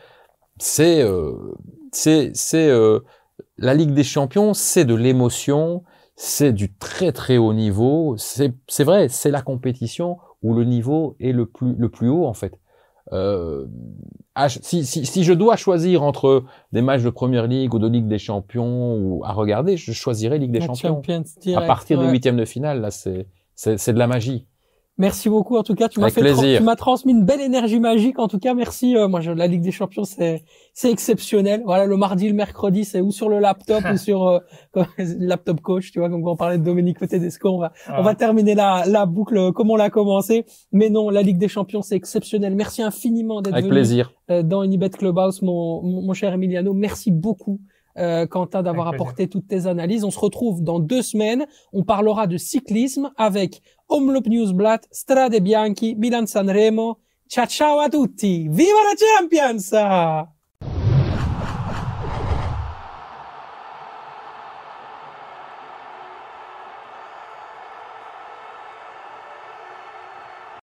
c'est euh, c'est c'est euh, la Ligue des Champions, c'est de l'émotion, c'est du très très haut niveau. C'est c'est vrai, c'est la compétition où le niveau est le plus le plus haut en fait. Euh, si, si, si je dois choisir entre des matchs de Première Ligue ou de Ligue des Champions ou à regarder, je choisirais Ligue des La Champions. À partir des huitièmes de finale, là, c'est de la magie. Merci beaucoup. En tout cas, tu m'as fait, plaisir. tu m'as transmis une belle énergie magique. En tout cas, merci. Euh, moi, je, la Ligue des Champions, c'est, c'est exceptionnel. Voilà, le mardi, le mercredi, c'est ou sur le laptop ou sur euh, laptop coach. Tu vois, comme on parlait de Domenico Tedesco, on va, Ah. on va terminer la, la boucle euh, comme on l'a commencé. Mais non, la Ligue des Champions, c'est exceptionnel. Merci infiniment d'être venu plaisir. euh, dans Unibet Clubhouse, mon, mon cher Emiliano. Merci beaucoup, euh, Quentin, d'avoir apporté toutes tes analyses. On se retrouve dans deux semaines. On parlera de cyclisme avec Omloop Newsblatt, Strade Bianchi, Milan Sanremo. Ciao ciao a tutti! Viva la Champions!